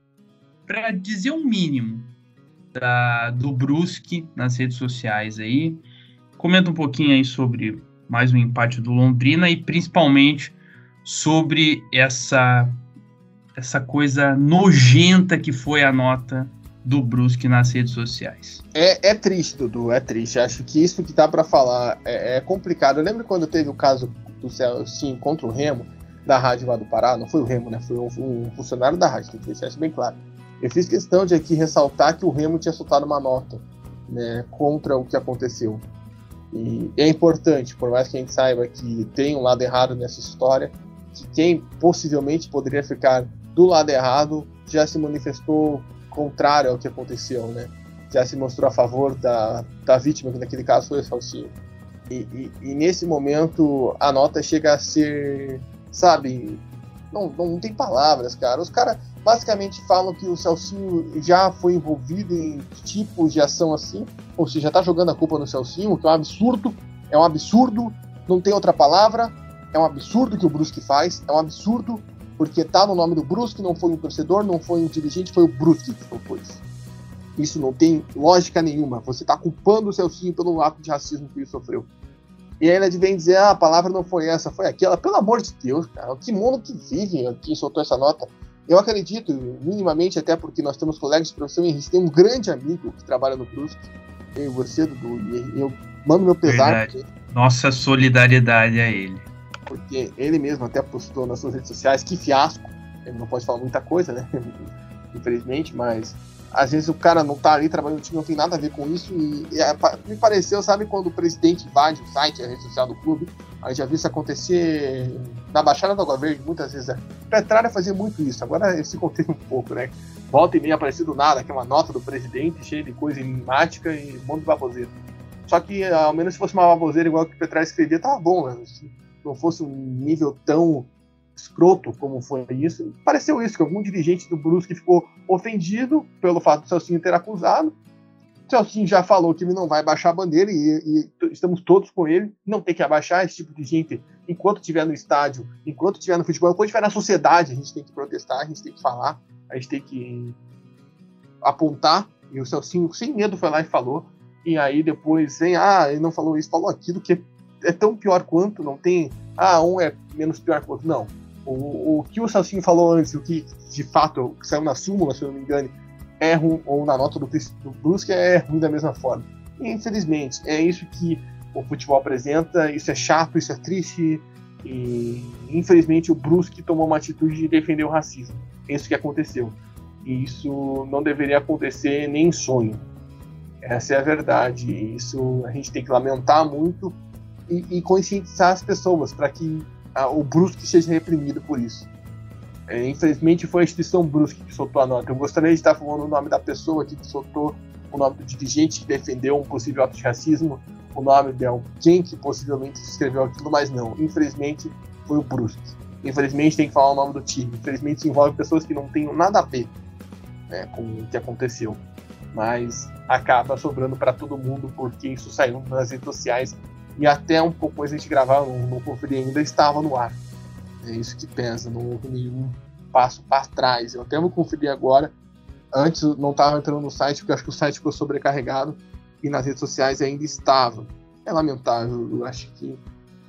para dizer o mínimo, da, do Brusque nas redes sociais aí. Comenta um pouquinho aí sobre mais um empate do Londrina e principalmente sobre essa essa coisa nojenta que foi a nota do Brusque nas redes sociais. É, é triste, Dudu, é triste. Acho que isso que dá para falar é, é, complicado. Eu lembro quando teve o caso do Celcinho contra o Remo, da rádio lá do Pará, não foi o Remo, né? Foi um, um funcionário da rádio, tem que deixar isso bem claro. Eu fiz questão de aqui ressaltar que o Remo tinha soltado uma nota né, contra o que aconteceu. E é importante, por mais que a gente saiba que tem um lado errado nessa história, que quem possivelmente poderia ficar do lado errado já se manifestou contrário ao que aconteceu, né? Já se mostrou a favor da, da vítima, que naquele caso foi o Salsinho. E, e, e, nesse momento a nota chega a ser, sabe, não, não tem palavras, cara. Os caras basicamente falam que o Celcinho já foi envolvido em tipos de ação assim, ou seja, já tá jogando a culpa no Celcinho, que é um absurdo, é um absurdo, não tem outra palavra, é um absurdo que o Brusque faz, é um absurdo porque tá no nome do Brusque, não foi um torcedor, não foi um dirigente, foi o Brusque que propôs. Isso não tem lógica nenhuma. Você está culpando o Celcinho pelo ato de racismo que ele sofreu. E aí ele vem dizer, ah, a palavra não foi essa, foi aquela. Pelo amor de Deus, cara, que mundo que vive quem soltou essa nota. Eu acredito, minimamente, até porque nós temos colegas de profissão e a gente tem um grande amigo que trabalha no Brusque, eu e você, Dudu, e eu mando meu pesar. Nossa solidariedade a ele porque ele mesmo até postou nas suas redes sociais que fiasco. Ele não pode falar muita coisa, né? Infelizmente, mas às vezes o cara não tá ali trabalhando no time, não tem nada a ver com isso. E, e é, me pareceu, sabe, quando o presidente invade o site, a rede social do clube, a gente já viu isso acontecer na Baixada da Água Verde, muitas vezes. Petralha fazia muito isso, agora ele se um pouco, né? Volta e meia aparecer do nada, que é uma nota do presidente cheia de coisa enigmática e um monte de baboseira. Só que, ao menos se fosse uma baboseira igual que o Petralha escrevia, tava bom, né? não fosse um nível tão escroto como foi isso, pareceu isso, que algum dirigente do Brusque ficou ofendido pelo fato do Celcinho ter acusado. O Celcinho já falou que ele não vai baixar a bandeira e, e estamos todos com ele. Não tem que abaixar esse tipo de gente enquanto estiver no estádio, enquanto estiver no futebol, enquanto estiver na sociedade, a gente tem que protestar, a gente tem que falar, a gente tem que apontar. E o Celcinho, sem medo, foi lá e falou. E aí depois vem, ah, ele não falou isso, falou aquilo, que é tão pior quanto, não tem. Ah, um é menos pior que o outro. Não. O, o que o Salsinho falou antes, o que de fato saiu na súmula, se eu não me engano, é ruim, ou na nota do, do Brusque é ruim da mesma forma. E, infelizmente, é isso que o futebol apresenta, isso é chato, isso é triste, e infelizmente o Brusque tomou uma atitude de defender o racismo. É isso que aconteceu. E isso não deveria acontecer nem em sonho. Essa é a verdade. Isso a gente tem que lamentar muito, e, e conscientizar as pessoas para que a, o Brusque seja reprimido por isso. É, infelizmente foi a instituição Brusque que soltou a nota. Eu gostaria de estar falando o nome da pessoa que soltou, o nome do dirigente que defendeu um possível ato de racismo, o nome de alguém que possivelmente escreveu aquilo, mas não. Infelizmente foi o Brusque. Infelizmente tem que falar o nome do time. Infelizmente envolve pessoas que não têm nada a ver né, com o que aconteceu. Mas acaba sobrando para todo mundo porque isso saiu nas redes sociais e até um pouco antes de gravar, não, não conferi ainda, estava no ar. É isso que pesa, não houve nenhum passo para trás. Eu até vou conferir agora. Antes não estava entrando no site, porque acho que o site ficou sobrecarregado e nas redes sociais ainda estava. É lamentável, eu acho que.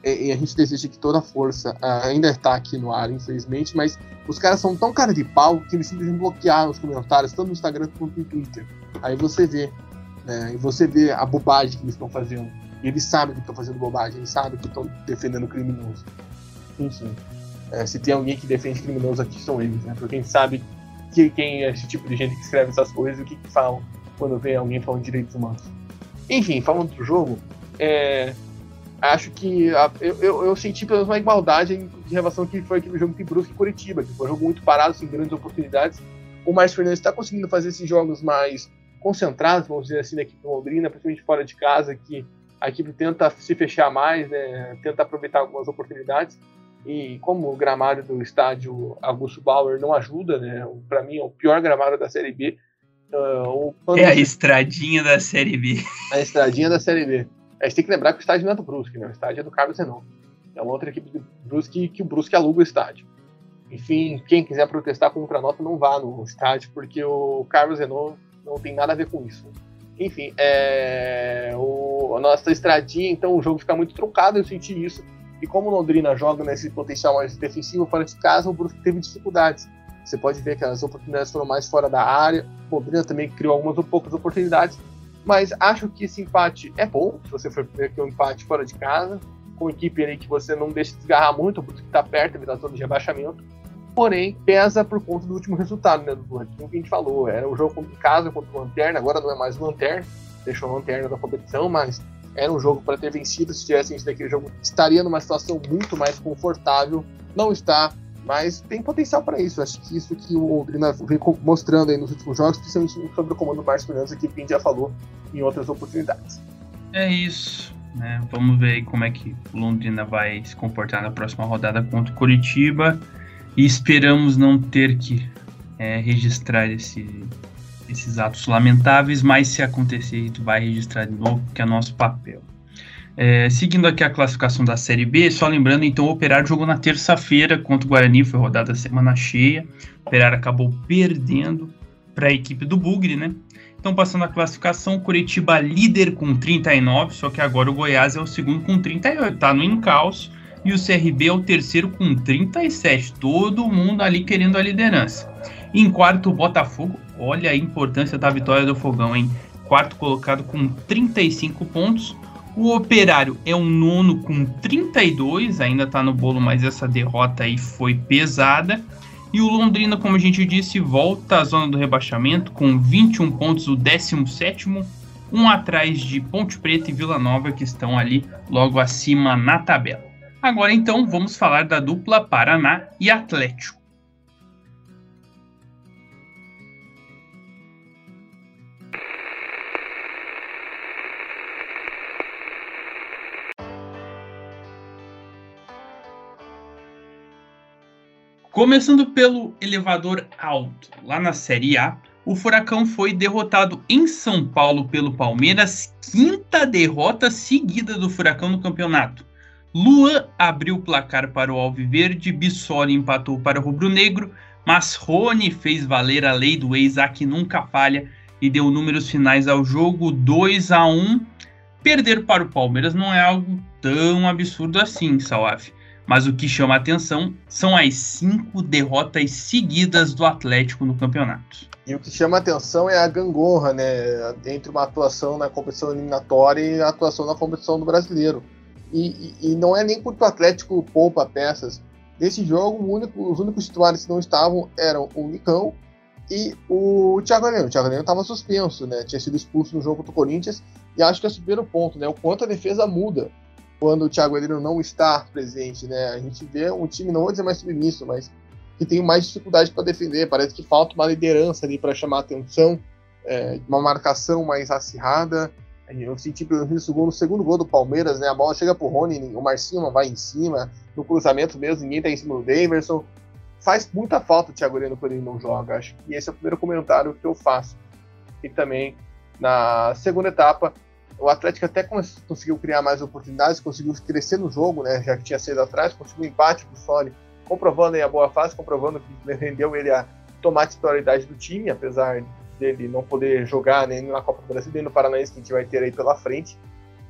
E a gente deseja que toda a força uh, ainda está aqui no ar, infelizmente, mas os caras são tão cara de pau que eles simplesmente bloquearam os comentários, tanto no Instagram quanto no Twitter. Aí você vê, né, e você vê a bobagem que eles estão fazendo. Eles sabem que estão fazendo bobagem, eles sabem que estão defendendo criminoso. Enfim, é, se tem alguém que defende criminoso aqui, são eles, né? Porque a gente sabe que, quem é esse tipo de gente que escreve essas coisas e o que, que falam quando vê alguém falando de direitos humanos. Enfim, falando do jogo, é, acho que a, eu, eu, eu, senti pelo menos uma igualdade em, em relação ao que foi aquele jogo de Brusque e Curitiba, que foi um jogo muito parado, sem grandes oportunidades. O Márcio Fernandes está conseguindo fazer esses jogos mais concentrados, vamos dizer assim, na equipe Londrina, principalmente fora de casa, que a equipe tenta se fechar mais, né, tenta aproveitar algumas oportunidades. E como o gramado do estádio Augusto Bauer não ajuda, né, para mim é o pior gramado da Série B. Uh, é a estradinha da Série B. A estradinha da Série B. A gente tem que lembrar que o estádio não é do Brusque, né? O estádio é do Carlos Renan. É uma outra equipe do Brusque que o Brusque aluga o estádio. Enfim, quem quiser protestar contra a nota, não vá no estádio, porque o Carlos Renault não tem nada a ver com isso. Enfim, é, o, a nossa estradinha, então o jogo fica muito truncado, eu senti isso. E como o Londrina joga nesse potencial mais defensivo fora de casa, o Brusque teve dificuldades. Você pode ver que as oportunidades foram mais fora da área. O Londrina também criou algumas poucas oportunidades, mas acho que esse empate é bom, se você for ver que é um empate fora de casa, com equipe ali que você não deixa desgarrar muito, o Brusque está perto, ele está todo de rebaixamento. Porém, pesa por conta do último resultado, né, do aquilo que a gente falou. Era um jogo em casa contra o Lanterna, agora não é mais o Lanterna, deixou o Lanterna da competição, mas era um jogo para ter vencido. Se tivesse vencido aquele jogo, estaria numa situação muito mais confortável. Não está, mas tem potencial para isso. Acho que isso que o Londrina vem mostrando aí nos últimos jogos, principalmente sobre o comando do Márcio Fernandes, que a já falou em outras oportunidades. É isso. Né? Vamos ver como é que o Londrina vai se comportar na próxima rodada contra o Curitiba. E esperamos não ter que é, registrar esse, esses atos lamentáveis, mas se acontecer, gente vai registrar de novo, que é nosso papel. É, seguindo aqui a classificação da Série B, só lembrando, então, o Operário jogou na terça-feira contra o Guarani, foi rodada semana cheia. O Operário acabou perdendo para a equipe do Bugre, né? Então, passando a classificação, Curitiba líder com 39, só que agora o Goiás é o segundo com 38, tá no encalço e o CRB é o terceiro com 37. Todo mundo ali querendo a liderança. Em quarto, o Botafogo. Olha a importância da vitória do Fogão, hein? Quarto colocado com 35 pontos. O Operário é o nono com 32, ainda tá no bolo, mas essa derrota aí foi pesada. E o Londrina, como a gente disse, volta à zona do rebaixamento com 21 pontos, o 17, um atrás de Ponte Preta e Vila Nova, que estão ali logo acima na tabela. Agora então vamos falar da dupla Paraná e Atlético. Começando pelo elevador alto, lá na Série A, o Furacão foi derrotado em São Paulo pelo Palmeiras, quinta derrota seguida do Furacão no campeonato. Luan abriu o placar para o Alviverde, Bissoli empatou para o Rubro Negro, mas Rony fez valer a lei do ex que nunca falha e deu números finais ao jogo 2 a 1 Perder para o Palmeiras não é algo tão absurdo assim, Salaf. Mas o que chama a atenção são as cinco derrotas seguidas do Atlético no campeonato. E o que chama a atenção é a gangorra, né? Entre uma atuação na competição eliminatória e a atuação na competição do brasileiro. E, e, não é nem porque o Atlético poupa peças. Nesse jogo, único, os únicos titulares que não estavam eram o Nicão e o Thiago Heleno. O Thiago Heleno estava suspenso, né? Tinha sido expulso no jogo do Corinthians. E acho que é o primeiro ponto, né? O quanto a defesa muda quando o Thiago Heleno não está presente, né? A gente vê um time, não vou dizer mais submisso, mas que tem mais dificuldade para defender. Parece que falta uma liderança ali para chamar atenção, é, uma marcação mais acirrada. Eu senti pelo no segundo gol do Palmeiras, né? A bola chega pro Rony, o Marcinho não vai em cima, no cruzamento mesmo, ninguém tá em cima do Daverson. Faz muita falta o Thiago Heleno quando ele não joga. Acho que esse é o primeiro comentário que eu faço. E também, na segunda etapa, o Atlético até conseguiu criar mais oportunidades, conseguiu crescer no jogo, né? Já que tinha saído atrás, conseguiu um empate pro Sony, comprovando aí a boa fase, comprovando que rendeu ele a tomar a titularidade do time, apesar dele não poder jogar nem na Copa do Brasil, nem no Paranaense que a gente vai ter aí pela frente.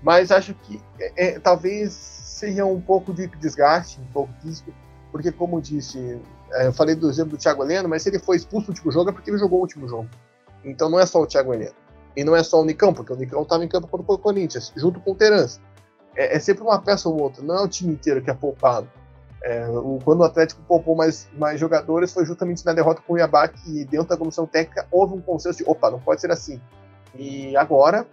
Mas acho que é, é, talvez seja um pouco de desgaste, um pouco físico, porque como disse, é, eu falei do exemplo do Thiago Heleno, mas se ele foi expulso no último jogo é porque ele jogou o último jogo. Então não é só o Thiago Heleno. E não é só o Nicão, porque o Nicão estava em campo contra o Corinthians, junto com o Terence. É, é, sempre uma peça ou outra, não é o time inteiro que é poupado. É, o, quando o Atlético poupou mais, mais jogadores foi justamente na derrota com o Iabá que dentro da comissão técnica houve um consenso de opa, não pode ser assim. E agora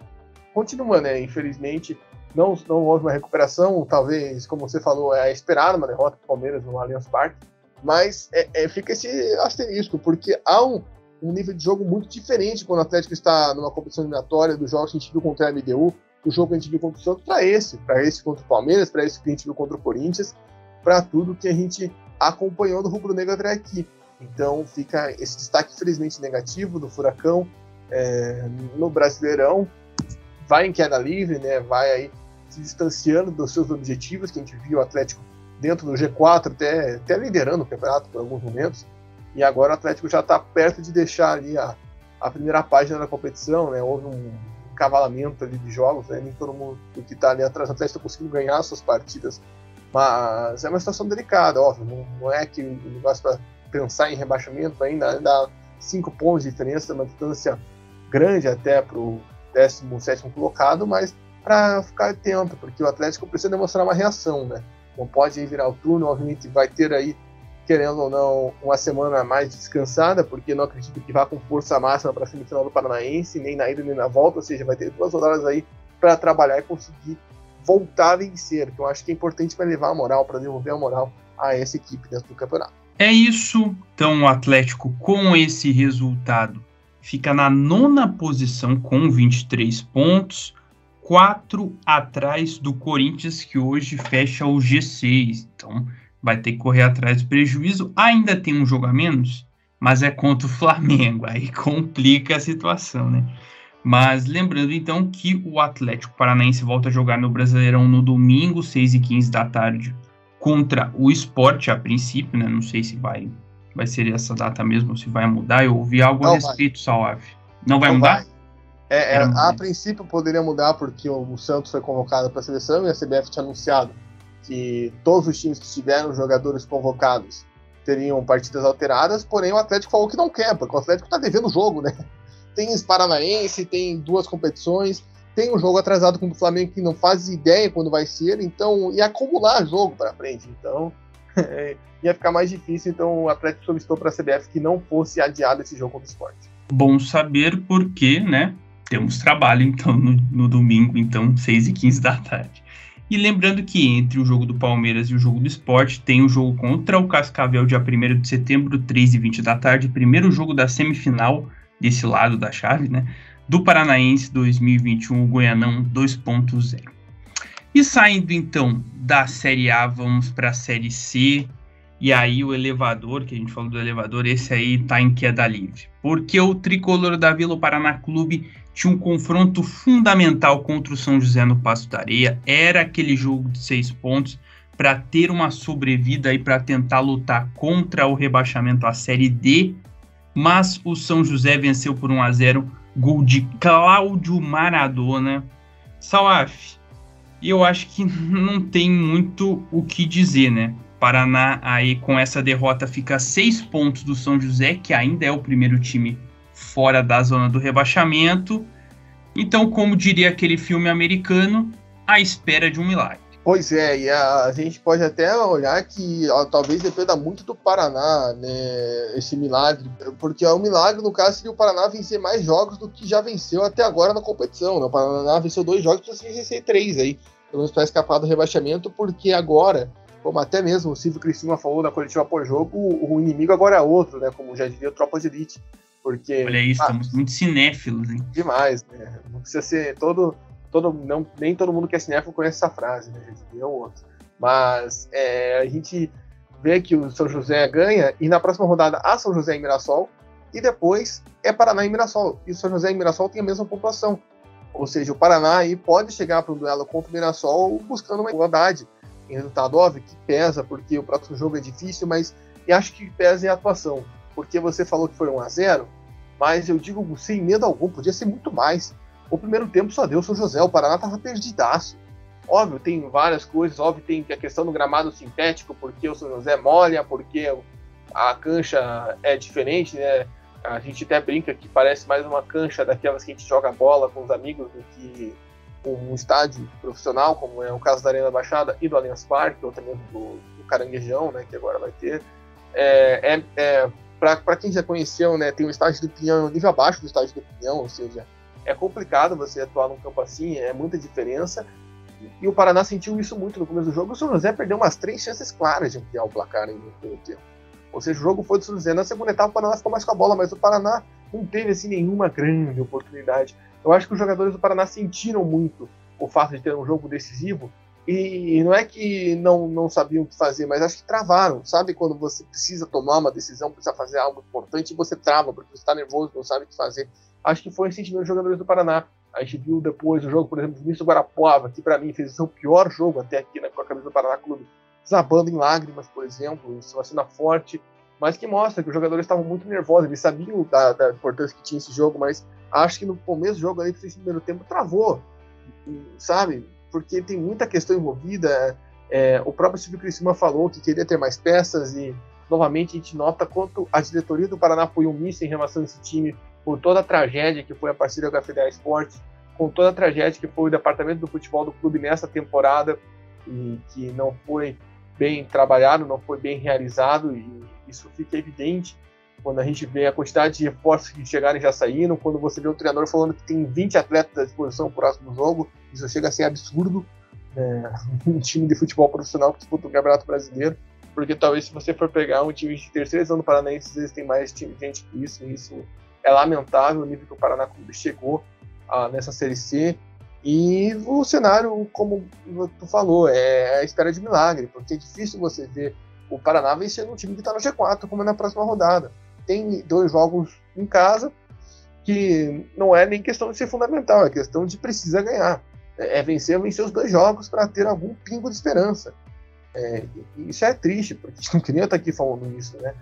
continua, né? Infelizmente, não, não houve uma recuperação, talvez, como você falou, é esperada uma derrota do Palmeiras no Allianz Parque, mas é, é, fica esse asterisco, porque há um, um, nível de jogo muito diferente quando o Atlético está numa competição eliminatória dos jogos que a gente viu contra a MDU, do jogo que a gente viu contra o Santos, para esse, para esse contra o Palmeiras, para esse que a gente viu contra o Corinthians, para tudo que a gente acompanhou do Rubro Negro até aqui. Então fica esse destaque, felizmente, negativo do Furacão é, no Brasileirão, vai em queda livre, né? Vai aí se distanciando dos seus objetivos, que a gente viu o Atlético dentro do G4, até, até liderando o campeonato por alguns momentos. E agora o Atlético já está perto de deixar ali a, a primeira página da competição, né? Houve um cavalamento ali de jogos, né? Nem todo mundo que está ali atrás do Atlético está conseguindo ganhar suas partidas. Mas é uma situação delicada, óbvio. Não, não é que o negócio para pensar em rebaixamento ainda, ainda cinco pontos de diferença, uma distância grande até para o 17 colocado, mas para ficar atento, porque o Atlético precisa demonstrar uma reação, né? Não pode virar o turno, obviamente vai ter aí, querendo ou não, uma semana mais descansada, porque não acredito que vá com força máxima para a semifinal do Paranaense, nem na ida nem na volta, ou seja, vai ter duas rodadas aí para trabalhar e conseguir voltar a vencer, que eu acho que é importante para levar a moral, para devolver a moral a essa equipe dentro do campeonato. É isso, então o Atlético com esse resultado fica na nona posição com 23 pontos, quatro atrás do Corinthians, que hoje fecha o G6. Então vai ter que correr atrás do prejuízo. Ainda tem um jogo a menos, mas é contra o Flamengo. Aí complica a situação, né? Mas lembrando então que o Atlético Paranaense volta a jogar no Brasileirão no domingo, 6 e 15 da tarde, contra o Esporte a princípio, né? Não sei se vai vai ser essa data mesmo, se vai mudar. Eu ouvi algo não a respeito, Salve. Não vai não mudar? Vai. É, é, a princípio poderia mudar porque o Santos foi convocado para a seleção e a CBF tinha anunciado que todos os times que tiveram jogadores convocados teriam partidas alteradas, porém o Atlético falou que não quer, porque o Atlético está devendo o jogo, né? Tem Paranaense, tem duas competições, tem um jogo atrasado com o Flamengo que não faz ideia quando vai ser, então ia acumular jogo para frente. Então, ia ficar mais difícil, então o Atlético solicitou para a CBF que não fosse adiado esse jogo contra o esporte. Bom saber porque, né? Temos trabalho então no, no domingo, então 6 e 15 da tarde. E lembrando que entre o jogo do Palmeiras e o jogo do esporte, tem o jogo contra o Cascavel, dia 1 de setembro, 3 e 20 da tarde. Primeiro jogo da semifinal desse lado da chave, né? Do Paranaense 2021, o Goianão 2.0. E saindo então da Série A, vamos para a Série C. E aí o elevador, que a gente falou do elevador, esse aí tá em queda livre. Porque o tricolor da Vila Paraná Clube tinha um confronto fundamental contra o São José no Passo da Areia. Era aquele jogo de seis pontos para ter uma sobrevida e para tentar lutar contra o rebaixamento à Série D. Mas o São José venceu por 1 a 0 gol de Cláudio Maradona. Salaf, eu acho que não tem muito o que dizer, né? Paraná aí com essa derrota fica a seis pontos do São José, que ainda é o primeiro time fora da zona do rebaixamento. Então, como diria aquele filme americano, à espera de um milagre. Pois é, e a, a gente pode até olhar que ó, talvez dependa muito do Paraná, né, esse milagre, porque o milagre, no caso, seria o Paraná vencer mais jogos do que já venceu até agora na competição. Né? O Paraná venceu dois jogos, precisa vencer três aí, pelo menos para escapar do rebaixamento, porque agora como até mesmo o Silvio Cristina falou na coletiva pós-jogo, o inimigo agora é outro, né? Como já diria Tropa de Elite. Porque, Olha isso, ah, estamos muito cinéfilos, hein? Demais, né? Não precisa ser todo. Todo não, nem todo mundo que é cinéfilo conhece essa frase, né? Já diria o outro. Mas é, a gente vê que o São José ganha e na próxima rodada a São José em Mirassol e depois é Paraná e Mirassol. E o São José e Mirassol tem a mesma pontuação. Ou seja, o Paraná aí pode chegar para um duelo contra o Mirassol buscando uma igualdade em resultado. Óbvio que pesa, porque o próximo jogo é difícil, mas eu acho que pesa em atuação. Porque você falou que foi 1 a 0 mas eu digo sem medo algum, podia ser muito mais. O primeiro tempo só deu São José, o Paraná tava perdidaço. Óbvio, tem várias coisas, óbvio, tem a questão do gramado sintético, porque o São José molha, porque a cancha é diferente, né? A gente até brinca que parece mais uma cancha daquelas que a gente joga bola com os amigos do que um estádio profissional, como é o caso da Arena Baixada e do Allianz Parque, ou também do, do Caranguejão, né, que agora vai ter. É, é, é para quem já conheceu, né, tem o estádio do Pinhão nível abaixo do estádio do Pinhão, ou seja, é complicado você atuar num campo assim, é muita diferença. E o Paraná sentiu isso muito no começo do jogo. O São José perdeu umas três chances claras de ampliar o placar no primeiro tempo. Ou seja, o jogo foi do São José. Na segunda etapa, o Paraná ficou mais com a bola, mas o Paraná não teve assim nenhuma grande oportunidade. Eu acho que os jogadores do Paraná sentiram muito o fato de ter um jogo decisivo e não é que não, não sabiam o que fazer, mas acho que travaram. Sabe quando você precisa tomar uma decisão, precisa fazer algo importante e você trava porque você está nervoso, não sabe o que fazer. Acho que foi o sentimento dos jogadores do Paraná. A gente viu depois o jogo, por exemplo, do Vinícius Guarapuava, que para mim fez o pior jogo até aqui né, com a camisa do Paraná Clube, desabando em lágrimas, por exemplo, isso é uma cena forte, mas que mostra que os jogadores estavam muito nervosos, eles sabiam da, da importância que tinha esse jogo, mas acho que no começo do jogo, ali, no primeiro tempo, travou, sabe? Porque tem muita questão envolvida. É, o próprio Silvio Criciúma falou que queria ter mais peças e, novamente, a gente nota quanto a diretoria do Paraná foi omissa em relação a esse time por toda a tragédia que foi a parceria com a Federal Esporte, com toda a tragédia que foi o departamento do futebol do clube nessa temporada e que não foi bem trabalhado, não foi bem realizado e isso fica evidente quando a gente vê a quantidade de reforços que chegaram e já saíram, quando você vê o treinador falando que tem 20 atletas à disposição no próximo jogo, isso chega a ser absurdo. Né? Um time de futebol profissional que disputa o Campeonato Brasileiro, porque talvez se você for pegar um time de terceira divisão do Paranaense, às vezes tem mais time, gente que isso, e isso é lamentável o nível que o Paraná Clube chegou ah, nessa Série C. E o cenário, como tu falou, é a espera de milagre, porque é difícil você ver o Paraná vencendo um time que está no G4, como é na próxima rodada. Tem dois jogos em casa que não é nem questão de ser fundamental, é questão de precisa ganhar. É, é vencer, vencer os dois jogos para ter algum pingo de esperança. É, isso é triste, porque não queria estar aqui falando isso, né?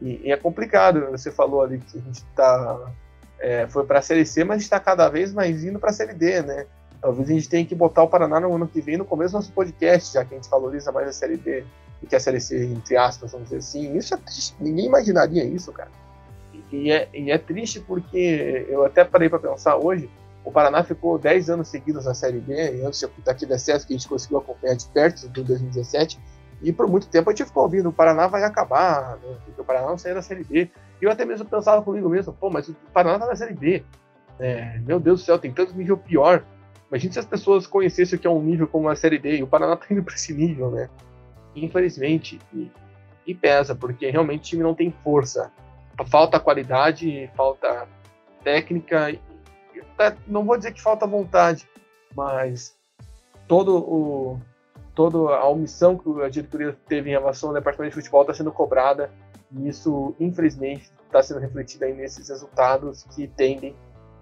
E, e, é complicado. Você falou ali que a gente está é, foi para a Série C, mas está cada vez mais indo para a Série D, né? Talvez a gente tenha que botar o Paraná no ano que vem no começo do nosso podcast, já que a gente valoriza mais a Série D do que a Série C, entre aspas, vamos dizer assim. Isso é triste. Ninguém imaginaria isso, cara. E, é, e é triste porque eu até parei para pensar hoje. O Paraná ficou 10 anos seguidos na Série B, e antes daquele acesso que a gente conseguiu acompanhar de perto, do 2017. E por muito tempo a gente ficou ouvindo: o Paraná vai acabar, né? o Paraná não saiu da Série B. E eu até mesmo pensava comigo mesmo: pô, mas o Paraná tá na Série B. É, meu Deus do céu, tem tanto nível pior. Imagina se as pessoas conhecessem o que é um nível como a Série D, e o Paraná tá indo para esse nível, né? Infelizmente, e, e, pesa, porque realmente o time não tem força. Falta qualidade, falta técnica, e, não vou dizer que falta vontade, mas todo o toda a omissão que a diretoria teve em relação ao departamento de futebol está sendo cobrada e isso, infelizmente, está sendo refletido aí nesses resultados que tendem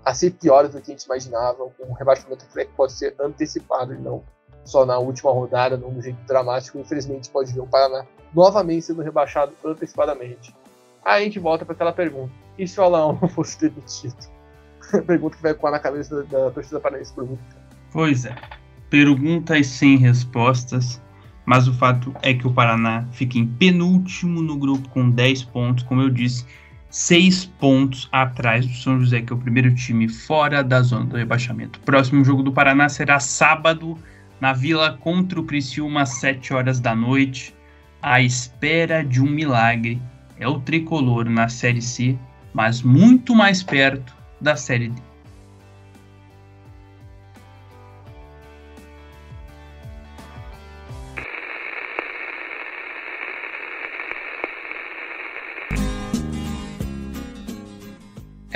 a ser piores do que a gente imaginava, um rebaixamento que pode ser antecipado e não só na última rodada, num jeito dramático. Infelizmente, pode ver o Paraná novamente sendo rebaixado antecipadamente. Aí a gente volta para aquela pergunta: e se o Alain fosse demitido? pergunta que vai ecoar na cabeça da, da torcida paranaense por muito tempo. Pois é. Perguntas sem respostas. Mas o fato é que o Paraná fica em penúltimo no grupo com 10 pontos, como eu disse, seis pontos atrás do São José, que é o primeiro time fora da zona do rebaixamento. Próximo jogo do Paraná será sábado, na Vila contra o Criciúma, às 7 horas da noite. À espera de um milagre. É o tricolor na Série C, mas muito mais perto da Série D.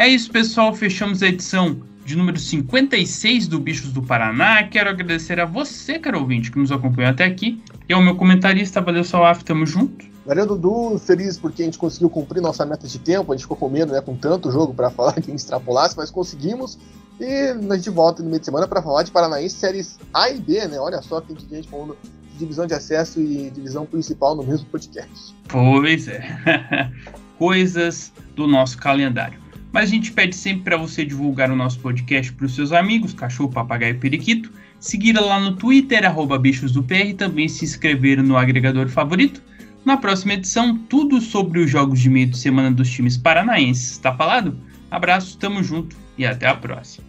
É isso, pessoal. Fechamos a edição de número 56 do Bichos do Paraná. Quero agradecer a você, caro ouvinte, que nos acompanhou até aqui. E ao meu comentarista, valeu, Salaf, tamo junto. Valeu, Dudu. Feliz porque a gente conseguiu cumprir nossa meta de tempo. A gente ficou com medo, né, com tanto jogo para falar que extrapolasse, mas conseguimos. E a gente volta no meio de semana para falar de Paranaense séries A e B, né? Olha só, tem gente falando de divisão de acesso e divisão principal no mesmo podcast. Pois é. Coisas do nosso calendário. Mas a gente pede sempre para você divulgar o nosso podcast para os seus amigos, cachorro, papagaio, periquito, seguir lá no Twitter, arroba bichos do PR, e também se inscrever no agregador favorito. Na próxima edição, tudo sobre os jogos de meio de semana dos times paranaenses. Tá falado? Abraço, tamo junto e até a próxima.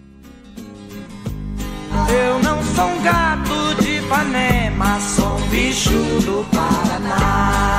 Eu não sou um gato de Ipanema, sou um bicho do Paraná.